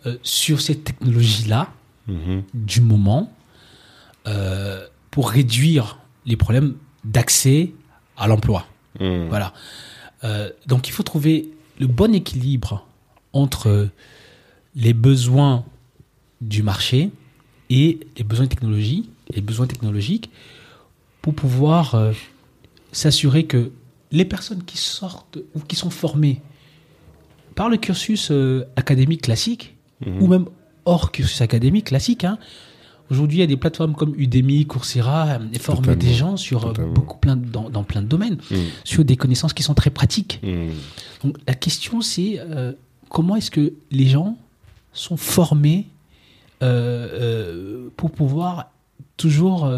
euh, sur cette technologie-là, Mhm. du moment euh, pour réduire les problèmes d'accès à l'emploi. Hmm. Voilà. Euh, donc il faut trouver le bon équilibre entre les besoins du marché et les besoins technologiques, les besoins technologiques pour pouvoir euh, s'assurer que les personnes qui sortent ou qui sont formées par le cursus euh, académique classique Mhm. ou même hors cursus académique classique. hein. Aujourd'hui, il y a des plateformes comme Udemy, Coursera, euh, et forment Totalement. des gens sur euh, Totalement. beaucoup plein dans, dans plein de domaines, Hmm. sur des connaissances qui sont très pratiques. Hmm. Donc la question, c'est euh, comment est-ce que les gens sont formés euh, pour pouvoir toujours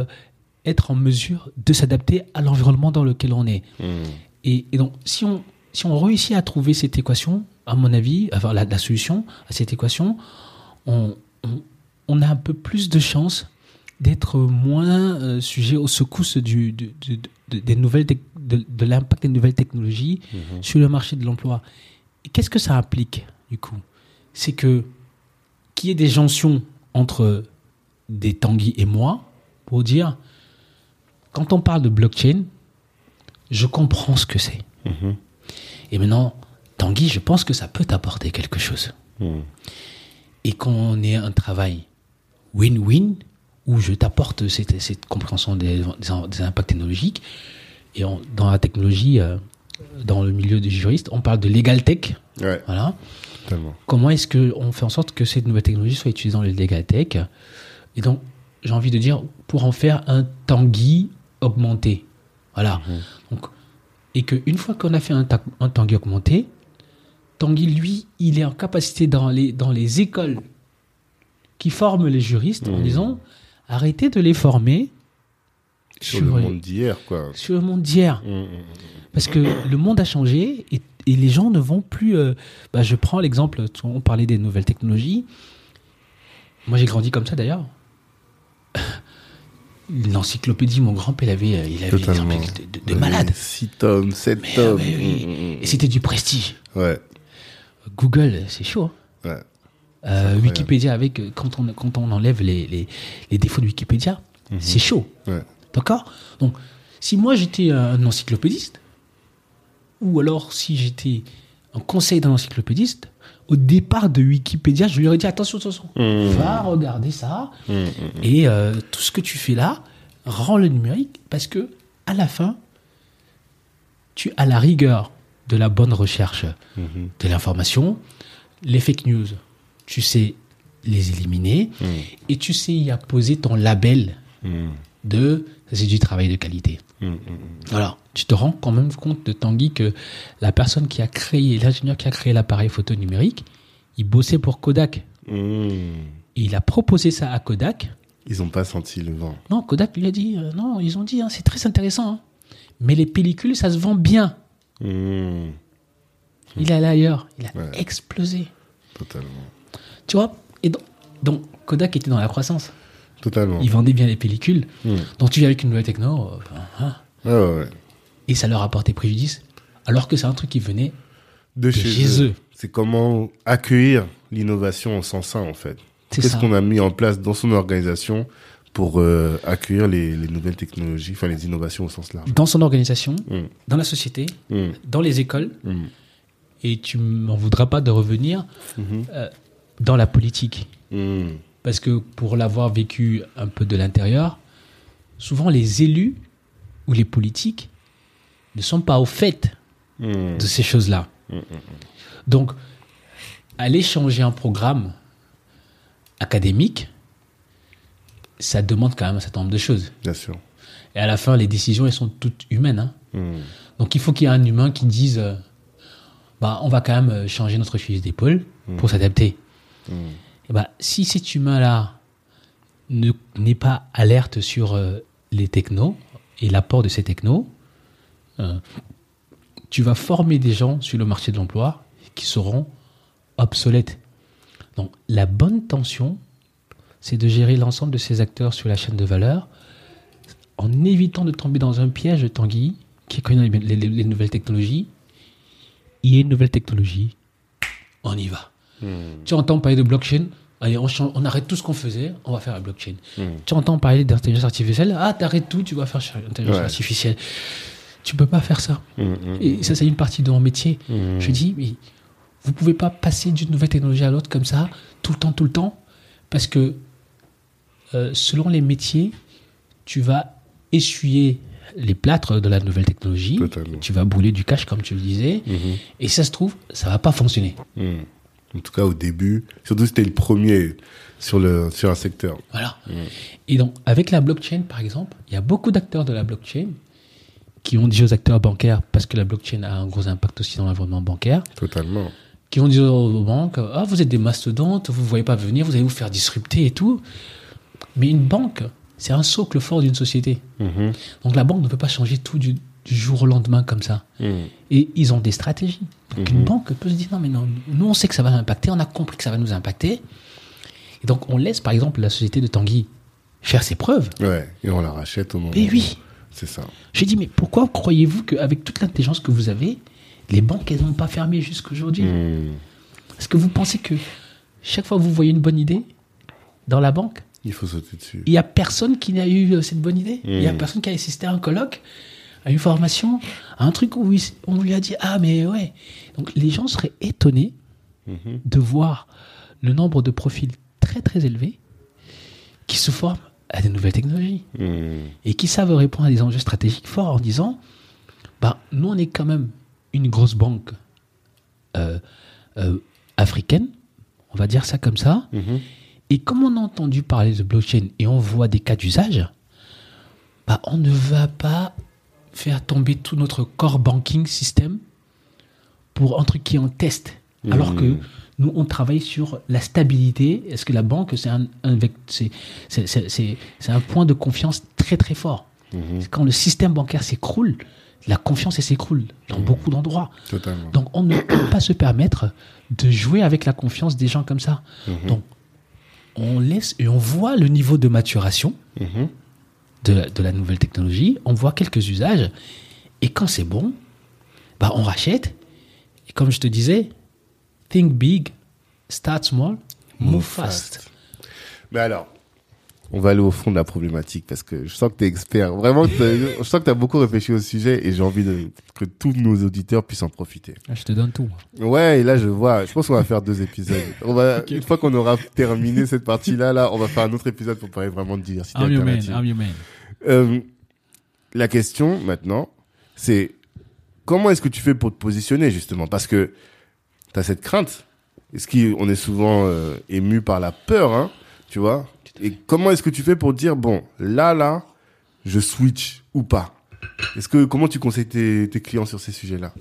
être en mesure de s'adapter à l'environnement dans lequel on est. Hmm. Et, et donc, si on, si on réussit à trouver cette équation, à mon avis, la, la solution à cette équation, on, on, on a un peu plus de chances d'être moins euh, sujet aux secousses du, du- du- de, des nouvelles de, de l'impact des nouvelles technologies Mhm. sur le marché de l'emploi. Et qu'est-ce que ça implique, du coup? C'est que qu'il y ait des jonctions entre des Tanguy et moi pour dire, quand on parle de blockchain, je comprends ce que c'est. Mhm. Et maintenant, Tanguy, je pense que ça peut t'apporter quelque chose. Hmm. Et qu'on ait un travail win-win, où je t'apporte cette, cette compréhension des, des- des impacts technologiques, et on- dans la technologie, euh, dans le milieu des juristes, on parle de legal tech. Ouais, Voilà. Comment est-ce qu'on fait en sorte que cette nouvelle technologie soit utilisée dans le legal tech? Et donc, j'ai envie de dire, pour en faire un Tanguy augmenté. Voilà. Donc, et qu'une fois qu'on a fait un, ta- un Tanguy augmenté, Tanguy, lui, il est en capacité dans les, dans les écoles qui forment les juristes en Mhm. disant arrêtez de les former Sur, sur, le les- monde d'hier, quoi. sur le monde d'hier. Hmm, Parce que le monde a changé et, et les gens ne vont plus. euh, bah, je prends l'exemple, on parlait des nouvelles technologies. Moi, j'ai grandi comme ça d'ailleurs. L'encyclopédie, mon grand-père, il avait, euh, il avait des Totalement. de, de, de malade. 6 tomes, 7 Mais, tomes. oui. Hmm, hmm, Et c'était du prestige. Ouais, Google, c'est chaud. hein. ouais. Euh. Wikipédia avec euh, quand on quand on enlève les les, les défauts de Wikipédia, c'est chaud. Ouais. D'accord? Donc, si moi j'étais un encyclopédiste, ou alors si j'étais un conseil d'un encyclopédiste, au départ de Wikipédia, je lui aurais dit attention, attention, va regarder ça, et euh, tout ce que tu fais là, rends le numérique, parce que à la fin, tu as la rigueur de la bonne recherche de l'information, les fake news, tu sais les éliminer, et tu sais y apposer ton label de c'est du travail de qualité. Alors, tu te rends quand même compte de Tanguy que la personne qui a créé, l'ingénieur qui a créé l'appareil photo numérique, il bossait pour Kodak. Mmh. Et il a proposé ça à Kodak. Ils n'ont pas senti le vent. Non, Kodak lui a dit, euh, non, ils ont dit, hein, c'est très intéressant. hein. Mais les pellicules, ça se vend bien. Mmh. Il est allé ailleurs. Il a Ouais. explosé. Totalement. Tu vois Et donc, donc, Kodak était dans la croissance. Totalement. Il vendait bien les pellicules. Mmh. Donc tu viens avec une nouvelle techno. euh, hein, Ouais, ouais, ouais. Et ça leur a porté préjudice. Alors que c'est un truc qui venait De chez, chez eux. eux. C'est comment accueillir l'innovation au sens sain, en fait. C'est Qu'est-ce qu'on a mis en place dans son organisation pour euh, accueillir les, les nouvelles technologies, enfin les innovations au sens large? dans son organisation, Mm. dans la société, Mm. dans les écoles, Mm. et tu m'en voudras pas de revenir Mhm. euh, dans la politique. Parce que pour l'avoir vécu un peu de l'intérieur, souvent les élus ou les politiques ne sont pas au fait Mm. de ces choses-là. Donc, aller changer un programme académique, ça demande quand même un certain nombre de choses. Bien sûr. Et à la fin, les décisions, elles sont toutes humaines. hein. Donc il faut qu'il y ait un humain qui dise euh, bah, on va quand même euh, changer notre fusil d'épaule pour s'adapter. Et bah, si cet humain-là ne- n'est pas alerte sur euh, les technos et l'apport de ces technos, euh, tu vas former des gens sur le marché de l'emploi qui seront obsolètes. Donc la bonne tension, c'est de gérer l'ensemble de ces acteurs sur la chaîne de valeur en évitant de tomber dans un piège de Tanguy qui connaît les, les- les nouvelles technologies. Il y a une nouvelle technologie, on y va. Tu entends parler de blockchain, allez, on, change- on arrête tout ce qu'on faisait, on va faire la blockchain. Tu entends parler d'intelligence artificielle, ah, t'arrêtes tout, tu vas faire l'intelligence Ouais. artificielle. Tu peux pas faire ça. Mm, mm. Et ça, c'est une partie de mon métier. Je dis, mais vous pouvez pas passer d'une nouvelle technologie à l'autre comme ça, tout le temps, tout le temps, parce que euh, selon les métiers, tu vas essuyer les plâtres de la nouvelle technologie, Totalement. tu vas brûler du cash, comme tu le disais, et ça se trouve, ça va pas fonctionner. Mm. En tout cas, au début, surtout si c'était le premier sur, le, sur un secteur. Voilà. Et donc, avec la blockchain, par exemple, il y a beaucoup d'acteurs de la blockchain qui ont dit aux acteurs bancaires, parce que la blockchain a un gros impact aussi dans l'environnement bancaire, Totalement. qui ont dit aux banques Ah, vous êtes des mastodontes, vous ne voyez pas venir, vous allez vous faire disrupter et tout. Mais une banque, c'est un socle fort d'une société. Mhm. Donc la banque ne peut pas changer tout du, du jour au lendemain comme ça. Mm. Et ils ont des stratégies. Donc une banque peut se dire Non, mais non, nous on sait que ça va nous impacter, on a compris que ça va nous impacter. Et donc on laisse par exemple la société de Tanguy faire ses preuves. Ouais. Et on la rachète au moment. Mais oui. C'est ça. J'ai dit Mais pourquoi croyez-vous qu'avec toute l'intelligence que vous avez, les banques, elles n'ont pas fermé jusqu'aujourd'hui Mm. Est-ce que vous pensez que chaque fois que vous voyez une bonne idée dans la banque, Il faut sauter dessus. il n'y a personne qui n'a eu euh, cette bonne idée? Il n'y a Mm. personne qui a assisté à un colloque, à une formation, à un truc où il- on lui a dit Ah, mais ouais. Donc les gens seraient étonnés Mhm. de voir le nombre de profils très très élevés qui se forment à des nouvelles technologies Mm. et qui savent répondre à des enjeux stratégiques forts en disant bah, nous, on est quand même une grosse banque euh, euh, africaine, on va dire ça comme ça. Mhm. Et comme on a entendu parler de blockchain et on voit des cas d'usage, bah, on ne va pas faire tomber tout notre core banking system pour un truc qui est en test. Alors que nous, on travaille sur la stabilité. Est-ce que la banque, c'est un, un c'est- point de confiance très très fort. Quand le système bancaire s'écroule, la confiance s'écroule dans beaucoup d'endroits. Donc on ne peut pas se permettre de jouer avec la confiance des gens comme ça. Donc on laisse et on voit le niveau de maturation Mhm. de, la- de la nouvelle technologie, on voit quelques usages, et quand c'est bon, bah on rachète. Et comme je te disais, think big, start small, Move fast. Mais alors, on va aller au fond de la problématique parce que je sens que tu es expert. Vraiment, je sens que tu as beaucoup réfléchi au sujet et j'ai envie de, que tous nos auditeurs puissent en profiter. Ah, je te donne tout. Ouais, et là je vois, je pense qu'on va faire deux épisodes. On va une fois qu'on aura terminé cette partie-là là, on va faire un autre épisode pour parler vraiment de diversité I'm your man. I'm your man. Euh, la question maintenant, c'est comment est-ce que tu fais pour te positionner justement? Parce que tu as cette crainte. Est-ce qu'on est souvent euh, ému par la peur, hein, tu vois? Et comment est-ce que tu fais pour dire bon, là, là, je switch ou pas? Est-ce que comment tu conseilles tes, tes clients sur ces sujets-là?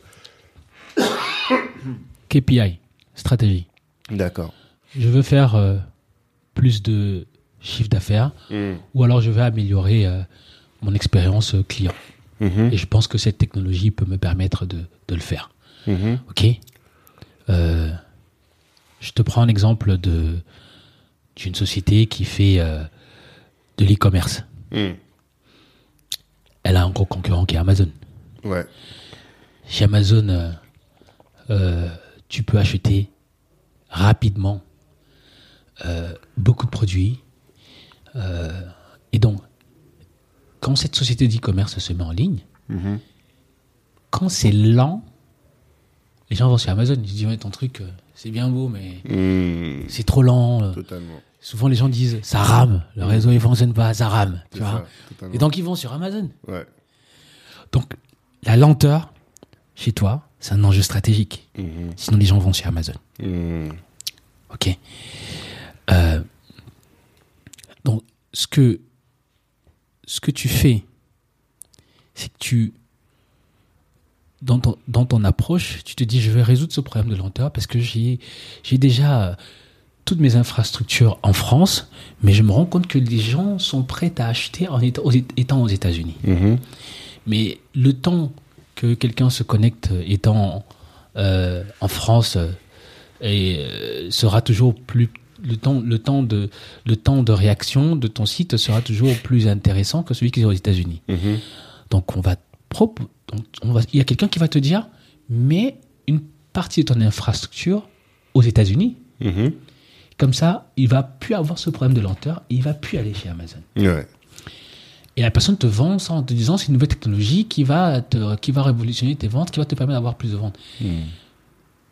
KPI, stratégie. D'accord. Je veux faire euh, plus de chiffre d'affaires Mhm. ou alors je veux améliorer euh, mon expérience client. Mhm. Et je pense que cette technologie peut me permettre de, de le faire. Mhm. Ok? Euh, Je te prends un exemple de d'une société qui fait euh, de l'e-commerce. Mhm. Elle a un gros concurrent qui est Amazon. Ouais. Chez Amazon, euh, tu peux acheter rapidement beaucoup de produits. Et donc, quand cette société d'e-commerce se met en ligne, Mhm. quand c'est lent, les gens vont sur Amazon. Ils se disent, ouais, ton truc, euh, c'est bien beau, mais Mhm. c'est trop lent. euh. Totalement. Souvent, les gens disent, ça rame. Le réseau, il fonctionne pas, ça rame. Tu vois ça, et donc, ils vont sur Amazon. Ouais. Donc, la lenteur, chez toi, c'est un enjeu stratégique. Mhm. Sinon, les gens vont sur Amazon. Ok. Euh, donc, ce que, ce que tu fais, c'est que tu, dans ton, dans ton approche, tu te dis, je vais résoudre ce problème de lenteur parce que j'ai, déjà toutes mes infrastructures en France, mais je me rends compte que les gens sont prêts à acheter en étant aux, États-Unis. Mhm. Mais le temps que quelqu'un se connecte étant euh, en France euh, et, euh, sera toujours plus le temps le temps de le temps de réaction de ton site sera toujours plus intéressant que celui qui est aux États-Unis. Mhm. Donc on va on va il y a quelqu'un qui va te dire mais une partie de ton infrastructure aux États-Unis Mhm. comme ça il va plus avoir ce problème de lenteur et il va plus aller chez Amazon. Ouais. Et la personne te vend ça en te disant c'est une nouvelle technologie qui va, te, qui va révolutionner tes ventes, qui va te permettre d'avoir plus de ventes. Mhm.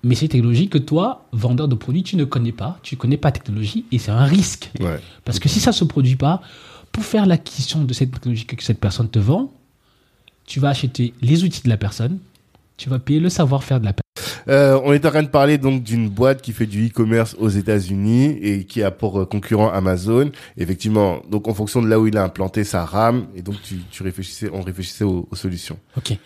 Mais c'est une technologie que toi, vendeur de produits, tu ne connais pas, tu ne connais pas la technologie et c'est un risque. Ouais. Parce que si ça ne se produit pas, pour faire l'acquisition de cette technologie que cette personne te vend, tu vas acheter les outils de la personne, tu vas payer le savoir-faire de la personne. Euh, on est en train de parler donc d'une boîte qui fait du e-commerce aux États-Unis et qui a pour euh, concurrent Amazon. Effectivement, donc en fonction de là où il a implanté, ça rame et donc tu, tu réfléchissais, on réfléchissait aux, aux solutions. Ok.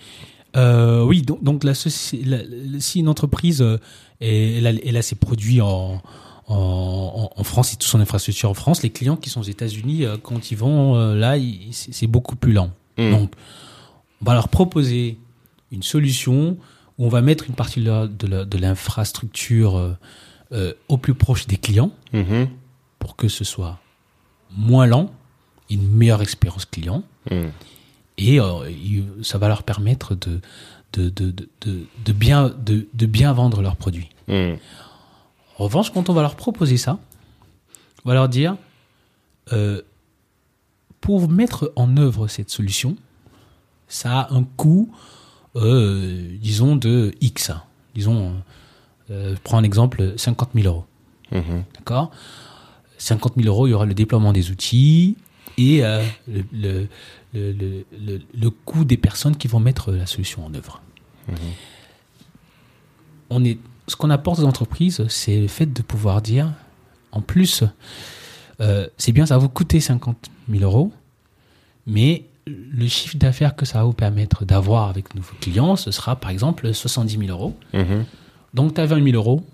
Euh, oui, donc, donc la, la- si une entreprise euh, elle, a, elle a ses produits en, en, France et toute son infrastructure en France, les clients qui sont aux États-Unis, quand ils vont là, c'est beaucoup plus lent. Mm. Donc, on va leur proposer une solution où on va mettre une partie de l'infrastructure euh, euh, au plus proche des clients Mhm. pour que ce soit moins lent, une meilleure expérience client Mhm. et euh, ça va leur permettre de, de, de, de, de, de bien, de, de bien vendre leurs produits. Mhm. En revanche, quand on va leur proposer ça, on va leur dire, pour mettre en œuvre cette solution, ça a un coût, euh, disons, de X. Disons, euh, je prends un exemple, 50 000 euros. Mhm. D'accord? 50 000 euros, il y aura le déploiement des outils et euh, le, le, le, le, coût des personnes qui vont mettre la solution en œuvre. On est, ce qu'on apporte aux entreprises, c'est le fait de pouvoir dire, en plus, euh, c'est bien, ça va vous coûter 50 000 euros, mais le chiffre d'affaires que ça va vous permettre d'avoir avec nos clients, ce sera par exemple 70 000 euros. Mhm. Donc, tu as 20 000 euros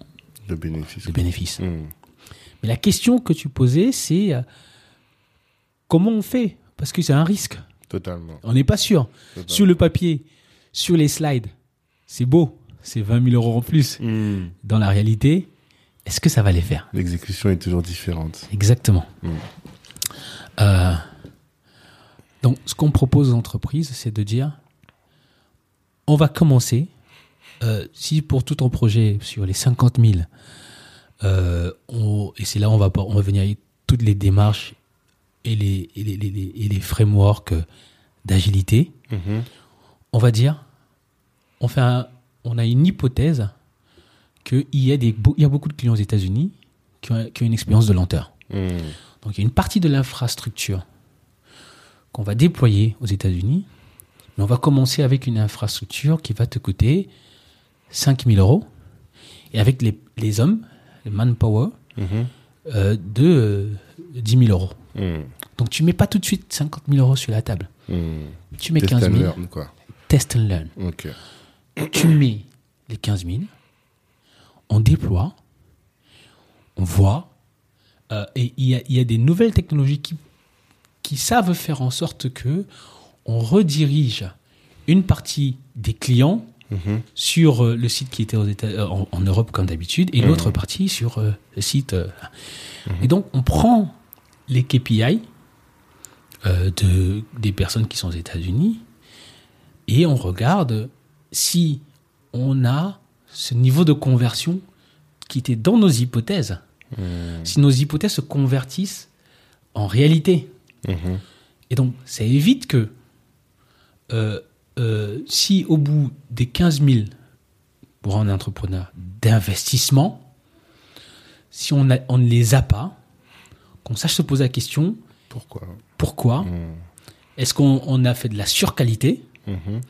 De bénéfices. de bénéfices. Mhm. Mais la question que tu posais, c'est euh, comment on fait? Parce que c'est un risque. Totalement. On n'est pas sûr. Totalement. Sur le papier, sur les slides, c'est beau. C'est 20 000 euros en plus. Mhm. Dans la réalité, est-ce que ça va les faire? L'exécution est toujours différente. Exactement. Euh, donc, ce qu'on propose aux entreprises, c'est de dire on va commencer. euh, si pour tout ton projet, sur les 50 000, Euh, on- et c'est là où on va, on va venir avec toutes les démarches et les, et les, les- les- et les frameworks d'agilité. Mhm. On va dire, on, fait un- on a une hypothèse qu'il y, a des il y a beaucoup de clients aux États-Unis qui ont, qui ont une expérience de lenteur. Mhm. Donc il y a une partie de l'infrastructure qu'on va déployer aux États-Unis, mais on va commencer avec une infrastructure qui va te coûter 5000 euros, et avec les, les hommes, les manpower, Mhm. euh, de euh, 10 000 euros. Mhm. Donc tu mets pas tout de suite 50 000 euros sur la table. Mhm. Tu mets Test 15 and 000, learn, quoi. test and learn. Tu mets les 15 000, on déploie, on voit, euh, et il y a, il y a des nouvelles technologies qui, qui savent faire en sorte que on redirige une partie des clients Mhm. sur euh, le site qui était aux États, euh, en, en Europe comme d'habitude et l'autre partie sur euh, le site. euh, Et donc on prend les KPI de, des personnes qui sont aux États-Unis et on regarde si on a ce niveau de conversion qui était dans nos hypothèses. Si nos hypothèses se convertissent en réalité. Et donc, ça évite que euh, euh, si au bout des 15 000 pour un entrepreneur d'investissement, si on, a- on ne les a pas, qu'on sache se poser la question Pourquoi? pourquoi? Mhm. Est-ce qu'on on a fait de la surqualité? Mhm.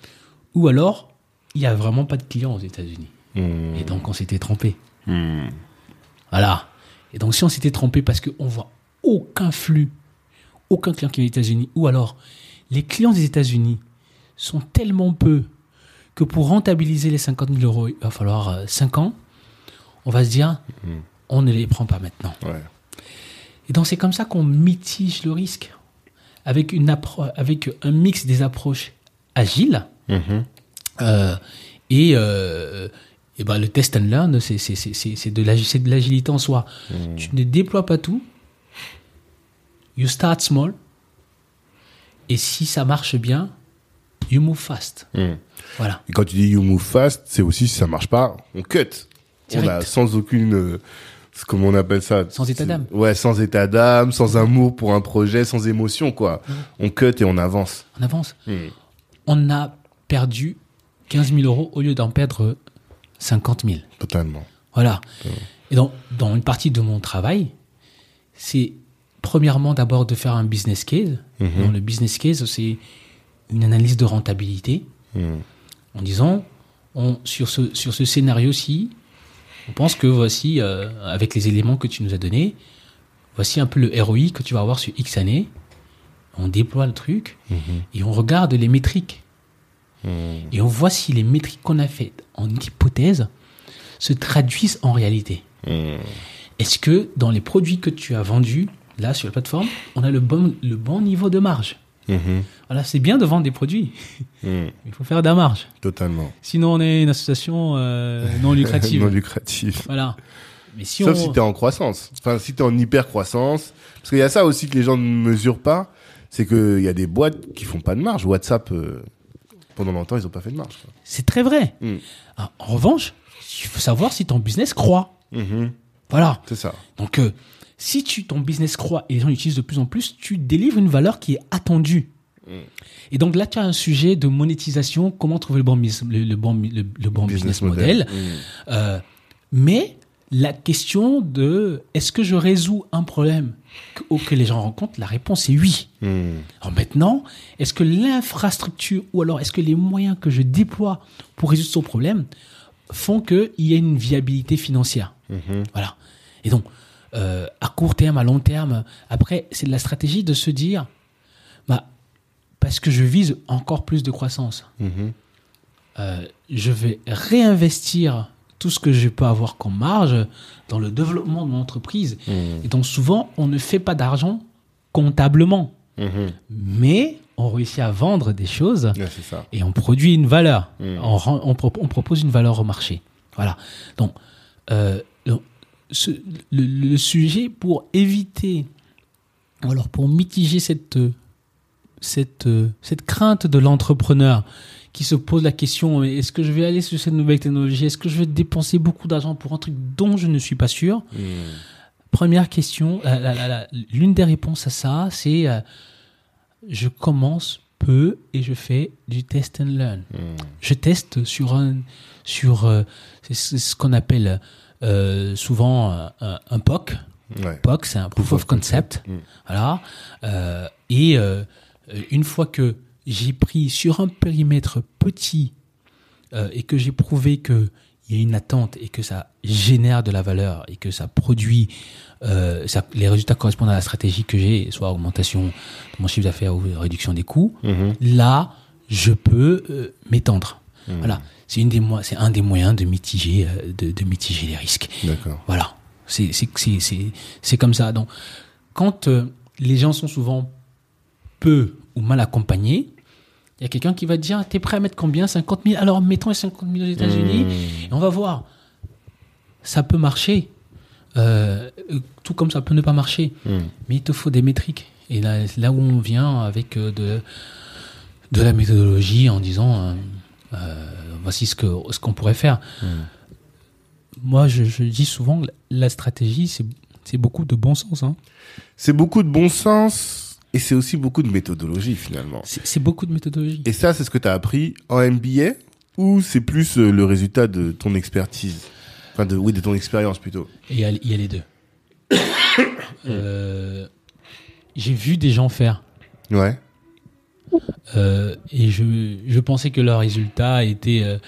ou alors il n'y a vraiment pas de clients aux États-Unis Mhm. Et donc on s'était trompé. Mhm. Voilà. Et donc si on s'était trompé parce qu'on voit aucun flux, aucun client qui est aux États-Unis, ou alors les clients des États-Unis sont tellement peu que pour rentabiliser les 50 000 euros, il va falloir euh, 5 ans, on va se dire, on ne les prend pas maintenant. Ouais. Et donc c'est comme ça qu'on mitige le risque avec, une avec un mix des approches agiles Mhm. euh, et, euh, et ben, le test and learn, c'est de l'agi- c'est de l'agilité en soi. Tu ne déploies pas tout. You start small. Et si ça marche bien, you move fast. Mhm. Voilà. Et quand tu dis you move fast, c'est aussi si ça marche pas, on cut. On a sans aucune, euh, comment on appelle ça? Sans état d'âme. Ouais, sans état d'âme, sans amour pour un projet, sans émotion, quoi. On cut et on avance. On avance. Mhm. On a perdu 15 000 euros au lieu d'en perdre 50 000. Totalement. Voilà. Et donc, dans une partie de mon travail, c'est premièrement d'abord de faire un business case. Mhm. Donc, le business case, c'est une analyse de rentabilité Mhm. en disant, on, sur ce, sur ce scénario-ci, on pense que voici, euh, avec les éléments que tu nous as donnés, voici un peu le ROI que tu vas avoir sur X années. On déploie le truc Mhm. et on regarde les métriques. Et on voit si les métriques qu'on a faites en hypothèse se traduisent en réalité. Est-ce que dans les produits que tu as vendus, là, sur la plateforme, on a le bon, le bon niveau de marge Mhm. Voilà, c'est bien de vendre des produits. Mhm. Il faut faire de la marge. Totalement. Sinon, on est une association euh, non lucrative. non lucratif. Voilà. Mais si Sauf on... si t'es en croissance. Enfin, si t'es en hyper croissance. Parce qu'il y a ça aussi que les gens ne mesurent pas. C'est qu'il y a des boîtes qui font pas de marge. WhatsApp, euh, pendant longtemps, ils ont pas fait de marge. C'est très vrai. Mm. Ah, En revanche, il faut savoir si ton business croît. Mhm. Voilà. C'est ça. Donc, euh, si tu, ton business croît et les gens l'utilisent de plus en plus, tu délivres une valeur qui est attendue. Et donc là, tu as un sujet de monétisation, comment trouver le bon, le, le bon, le, le bon business, model. Mhm. Euh, mais la question de est-ce que je résous un problème que, ou que les gens rencontrent, la réponse est oui. Mhm. Alors maintenant, est-ce que l'infrastructure ou alors est-ce que les moyens que je déploie pour résoudre son problème font qu'il y ait une viabilité financière? Mhm. Voilà. Et donc, euh, à court terme, à long terme, après, c'est de la stratégie de se dire, bah, parce que je vise encore plus de croissance, Mhm. euh, je vais réinvestir tout ce que je peux avoir comme marge dans le développement de mon entreprise. Mhm. Et donc souvent, on ne fait pas d'argent comptablement, Mhm. mais on réussit à vendre des choses ça. et on produit une valeur. On, rend- on pro- on propose une valeur au marché. Voilà. Donc, euh, donc, ce- le, le sujet pour éviter, alors pour mitiger cette, euh, cette, euh, cette crainte de l'entrepreneur qui se posent la question est-ce que je vais aller sur cette nouvelle technologie? Est-ce que je vais dépenser beaucoup d'argent pour un truc dont je ne suis pas sûr? Hmm. Première question, l'une des réponses à ça, c'est euh, je commence peu et je fais du test and learn. Hmm. Je teste sur un, sur euh, ce qu'on appelle euh, souvent euh, un, un POC. Ouais. POC, c'est un proof of concept. Mm. Voilà. Euh, et euh, une fois que j'ai pris sur un périmètre petit euh, et que j'ai prouvé que il y a une attente et que ça génère de la valeur et que ça produit, euh, ça, les résultats correspondent à la stratégie que j'ai, soit augmentation de mon chiffre d'affaires ou réduction des coûts, Mhm. là, je peux euh, m'étendre. Mhm. Voilà, c'est une des c'est un des moyens de mitiger, euh, de, de mitiger les risques. D'accord. Voilà, c'est c'est c'est c'est c'est comme ça. Donc, quand euh, les gens sont souvent peu ou mal accompagnés, il y a quelqu'un qui va te dire T'es prêt à mettre combien? 50 000 Alors, mettons les 50 000 aux États-Unis Hmm. et on va voir. Ça peut marcher, euh, tout comme ça peut ne pas marcher, Hmm. mais il te faut des métriques. Et là, là où on vient avec de, de la méthodologie en disant euh, voici ce que ce qu'on pourrait faire. Hmm. Moi, je, je dis souvent que la stratégie, c'est beaucoup de bon sens. Hein. C'est beaucoup de bon sens et c'est aussi beaucoup de méthodologie finalement. C'est beaucoup de méthodologie. Et ça, c'est ce que tu as appris en MBA ou c'est plus euh, le résultat de ton expertise? Enfin, de, oui, de ton expérience plutôt. Et il y a, il y a les deux. Euh, J'ai vu des gens faire. Ouais. Euh, et je, je pensais que leurs résultats étaient euh,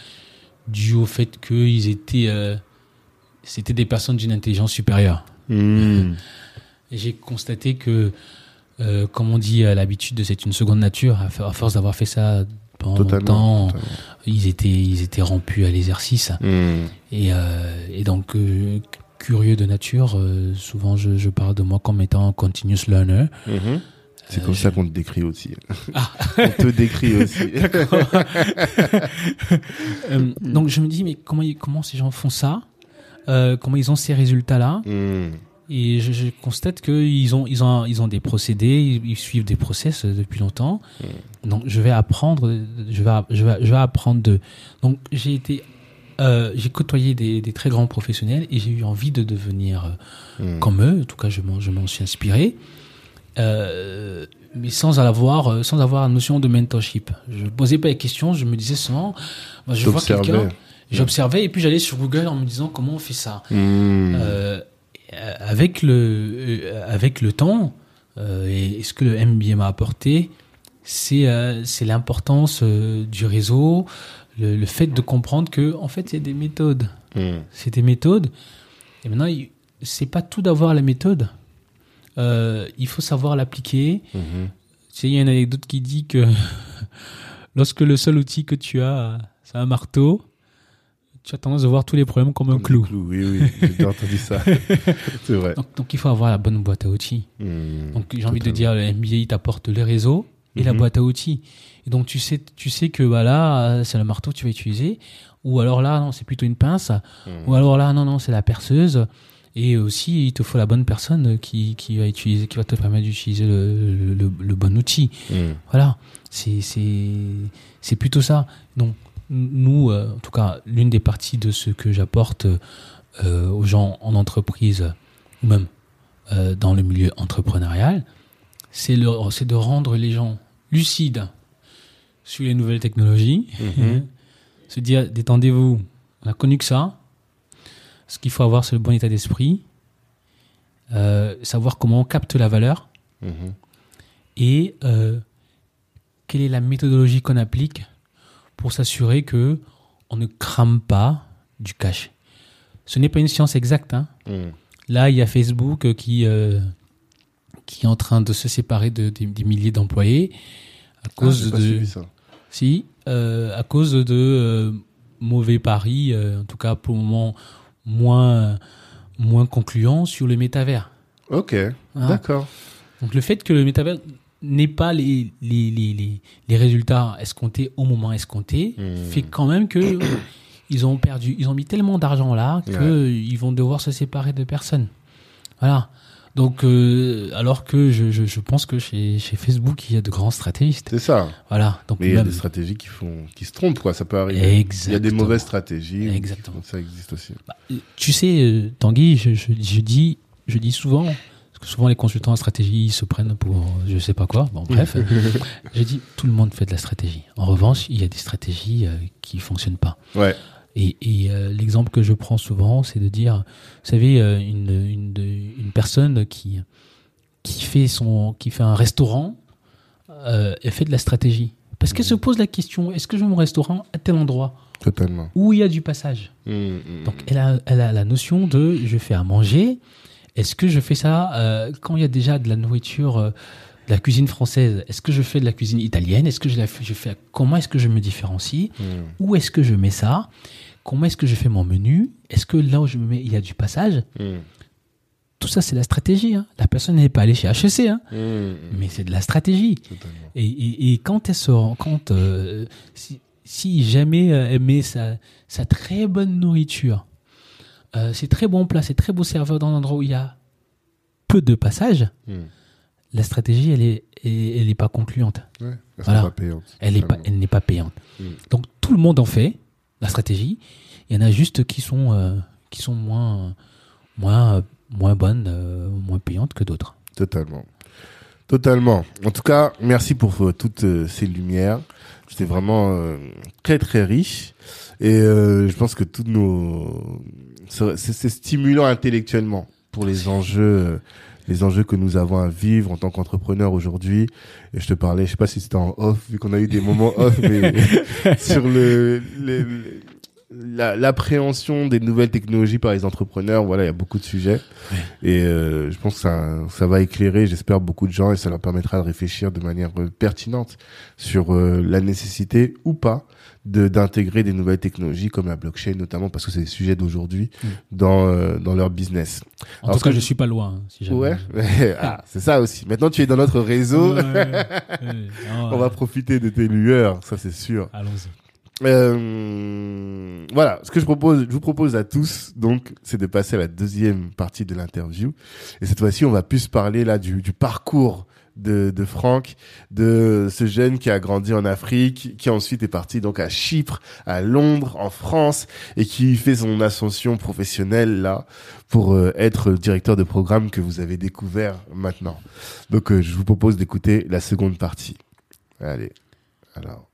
dus au fait qu'ils étaient. euh, C'était des personnes d'une intelligence supérieure. Hmm. J'ai constaté que, euh, comme on dit à l'habitude de c'est une seconde nature, à, for- à force d'avoir fait ça pendant Totalement. longtemps, totalement. ils étaient, ils étaient rompus à l'exercice. Hmm. Et, euh, et donc, euh, curieux de nature, souvent je, je parle de moi comme étant un continuous learner. Mhm. C'est Euh, comme je- ça qu'on te décrit aussi. Ah. On te décrit aussi. Euh, donc je me dis, mais comment, comment ces gens font ça? Euh, Comment ils ont ces résultats-là? Hmm. Et je, je constate qu'ils ont, ils ont, ils ont des procédés, ils, suivent des process euh, depuis longtemps. Donc je vais apprendre, je vais, je vais, je vais apprendre de. Donc j'ai été, euh, j'ai côtoyé des, des très grands professionnels et j'ai eu envie de devenir euh, Hmm. comme eux. En tout cas, je m'en suis inspiré, euh, mais sans avoir, euh, sans avoir la notion de mentorship. Je me posais pas les questions, je me disais seulement, je vois quelqu'un, j'observais et puis j'allais sur Google en me disant comment on fait ça. Hmm. Euh, avec le avec le temps euh, et, et ce que le MBA m'a apporté, c'est c'est l'importance du réseau, le, le fait de comprendre que en fait il y a des méthodes, Hmm. c'est des méthodes. Et maintenant c'est pas tout d'avoir la méthode, Euh, il faut savoir l'appliquer. Mhm. Tu sais, il y a une anecdote qui dit que lorsque le seul outil que tu as, c'est un marteau, tu as tendance à voir tous les problèmes comme un clou. des clous, Oui, oui, j'ai entendu ça. c'est vrai. Donc, donc il faut avoir la bonne boîte à outils. Hmm. Donc j'ai envie de dire, le MBA il t'apporte le réseau et la Mhm. boîte à outils. Et donc tu sais, tu sais que voilà, euh, c'est le marteau que tu vas utiliser, ou alors là non, c'est plutôt une pince, Hmm. ou alors là non non, c'est la perceuse. Et aussi il te faut la bonne personne qui, qui va utiliser, qui va te permettre d'utiliser le, le, le bon outil. Hmm. Voilà, c'est c'est c'est plutôt ça. Donc nous, euh, en tout cas, l'une des parties de ce que j'apporte euh, aux gens en entreprise ou même euh, dans le milieu entrepreneurial, c'est le c'est de rendre les gens lucides sur les nouvelles technologies, Mhm. se dire détendez-vous, on a connu que ça. Ce qu'il faut avoir, c'est le bon état d'esprit, euh, savoir comment on capte la valeur Mhm. et euh, quelle est la méthodologie qu'on applique pour s'assurer que on ne crame pas du cash. Ce n'est pas une science exacte. hein. Hmm. Là, il y a Facebook qui euh, qui est en train de se séparer de, des, des milliers d'employés à Ah, cause de suivi ça. si à cause de mauvais paris, en tout cas pour le moment moins moins concluants sur le métavers. Ok, Ah. d'accord. Donc le fait que le métavers n'ait pas les, les, les, les, résultats escomptés au moment escompté Hmm. fait quand même que ils ont perdu, ils ont mis tellement d'argent là que Ouais. vont devoir se séparer de personnes. Voilà. Donc, euh, alors que je, je, je pense que chez, chez Facebook, il y a de grands stratégistes. C'est ça. Voilà. Donc, Mais il y a des stratégies qui font, qui se trompent, quoi. Ça peut arriver. Il y a des Exactement. mauvaises stratégies. Exactement. Ça existe aussi. Tu sais, euh, Tanguy, je, je, je dis, je dis souvent, parce que souvent les consultants en stratégie ils se prennent pour je sais pas quoi. Bon, bref, j'ai dit tout le monde fait de la stratégie. En revanche, il y a des stratégies euh, qui fonctionnent pas. Ouais. Et, et euh, l'exemple que je prends souvent, c'est de dire, vous savez, euh, une, une, une personne qui qui fait son, qui fait un restaurant, euh, elle fait de la stratégie. Parce qu'elle se pose la question est-ce que je veux mon restaurant à tel endroit? Totalement. où il y a du passage? Mmh, mmh. donc elle a, elle a la notion de je fais à manger. Est-ce que je fais ça euh, quand il y a déjà de la nourriture, la cuisine française Est-ce que je fais de la cuisine italienne? Est-ce que je la fais, je fais comment est-ce que je me différencie? Mmh. Où est-ce que je mets ça? Comment est-ce que je fais mon menu? Est-ce que là où je me mets il y a du passage? Mmh. Tout ça c'est la stratégie. hein. La personne n'est pas allée chez HEC, hein, Mmh, mmh. mais c'est de la stratégie. Et, et, et quand elle se rend compte, euh, si, si jamais euh, elle met sa, sa très bonne nourriture, euh, ses très bons plats, ses très beaux serveurs dans un endroit où il y a peu de passages. La stratégie, elle est, elle, elle est pas concluante. Ouais. Ça Voilà. pas payante. Elle est pas, elle n'est pas payante. Mm. Donc tout le monde en fait la stratégie. Il y en a juste qui sont, euh, qui sont moins, moins, moins bonnes, euh, moins payantes que d'autres. Totalement. Totalement. En tout cas, merci pour euh, toutes euh, ces lumières. C'était vraiment euh, très très riche et euh, je pense que tous nos c'est c'est stimulant intellectuellement pour les enjeux euh, les enjeux que nous avons à vivre en tant qu'entrepreneurs aujourd'hui. Et je te parlais, je sais pas si c'était en off vu qu'on a eu des moments off mais sur le, le- le- la- l'appréhension des nouvelles technologies par les entrepreneurs, voilà, il y a beaucoup de sujets. Et euh, je pense que ça, ça va éclairer, j'espère, beaucoup de gens et ça leur permettra de réfléchir de manière pertinente sur euh, la nécessité ou pas de d'intégrer des nouvelles technologies comme la blockchain, notamment parce que c'est le sujet d'aujourd'hui Mm. dans euh, dans leur business. En Alors tout cas, que- je suis pas loin. hein, si jamais. Ouais, ah, c'est ça aussi. Maintenant, tu es dans notre réseau. Ouais, ouais, ouais. Ah, On va profiter de tes lueurs, ça c'est sûr. Allons-y. Euh, voilà, ce que je propose, je vous propose à tous, donc, c'est de passer à la deuxième partie de l'interview. Et cette fois-ci, on va plus parler là du, du parcours de, de Franck, de ce jeune qui a grandi en Afrique, qui ensuite est parti donc à Chypre, à Londres, en France, et qui fait son ascension professionnelle là pour euh, être directeur de programme que vous avez découvert maintenant. Donc, euh, je vous propose d'écouter la seconde partie. Allez, alors.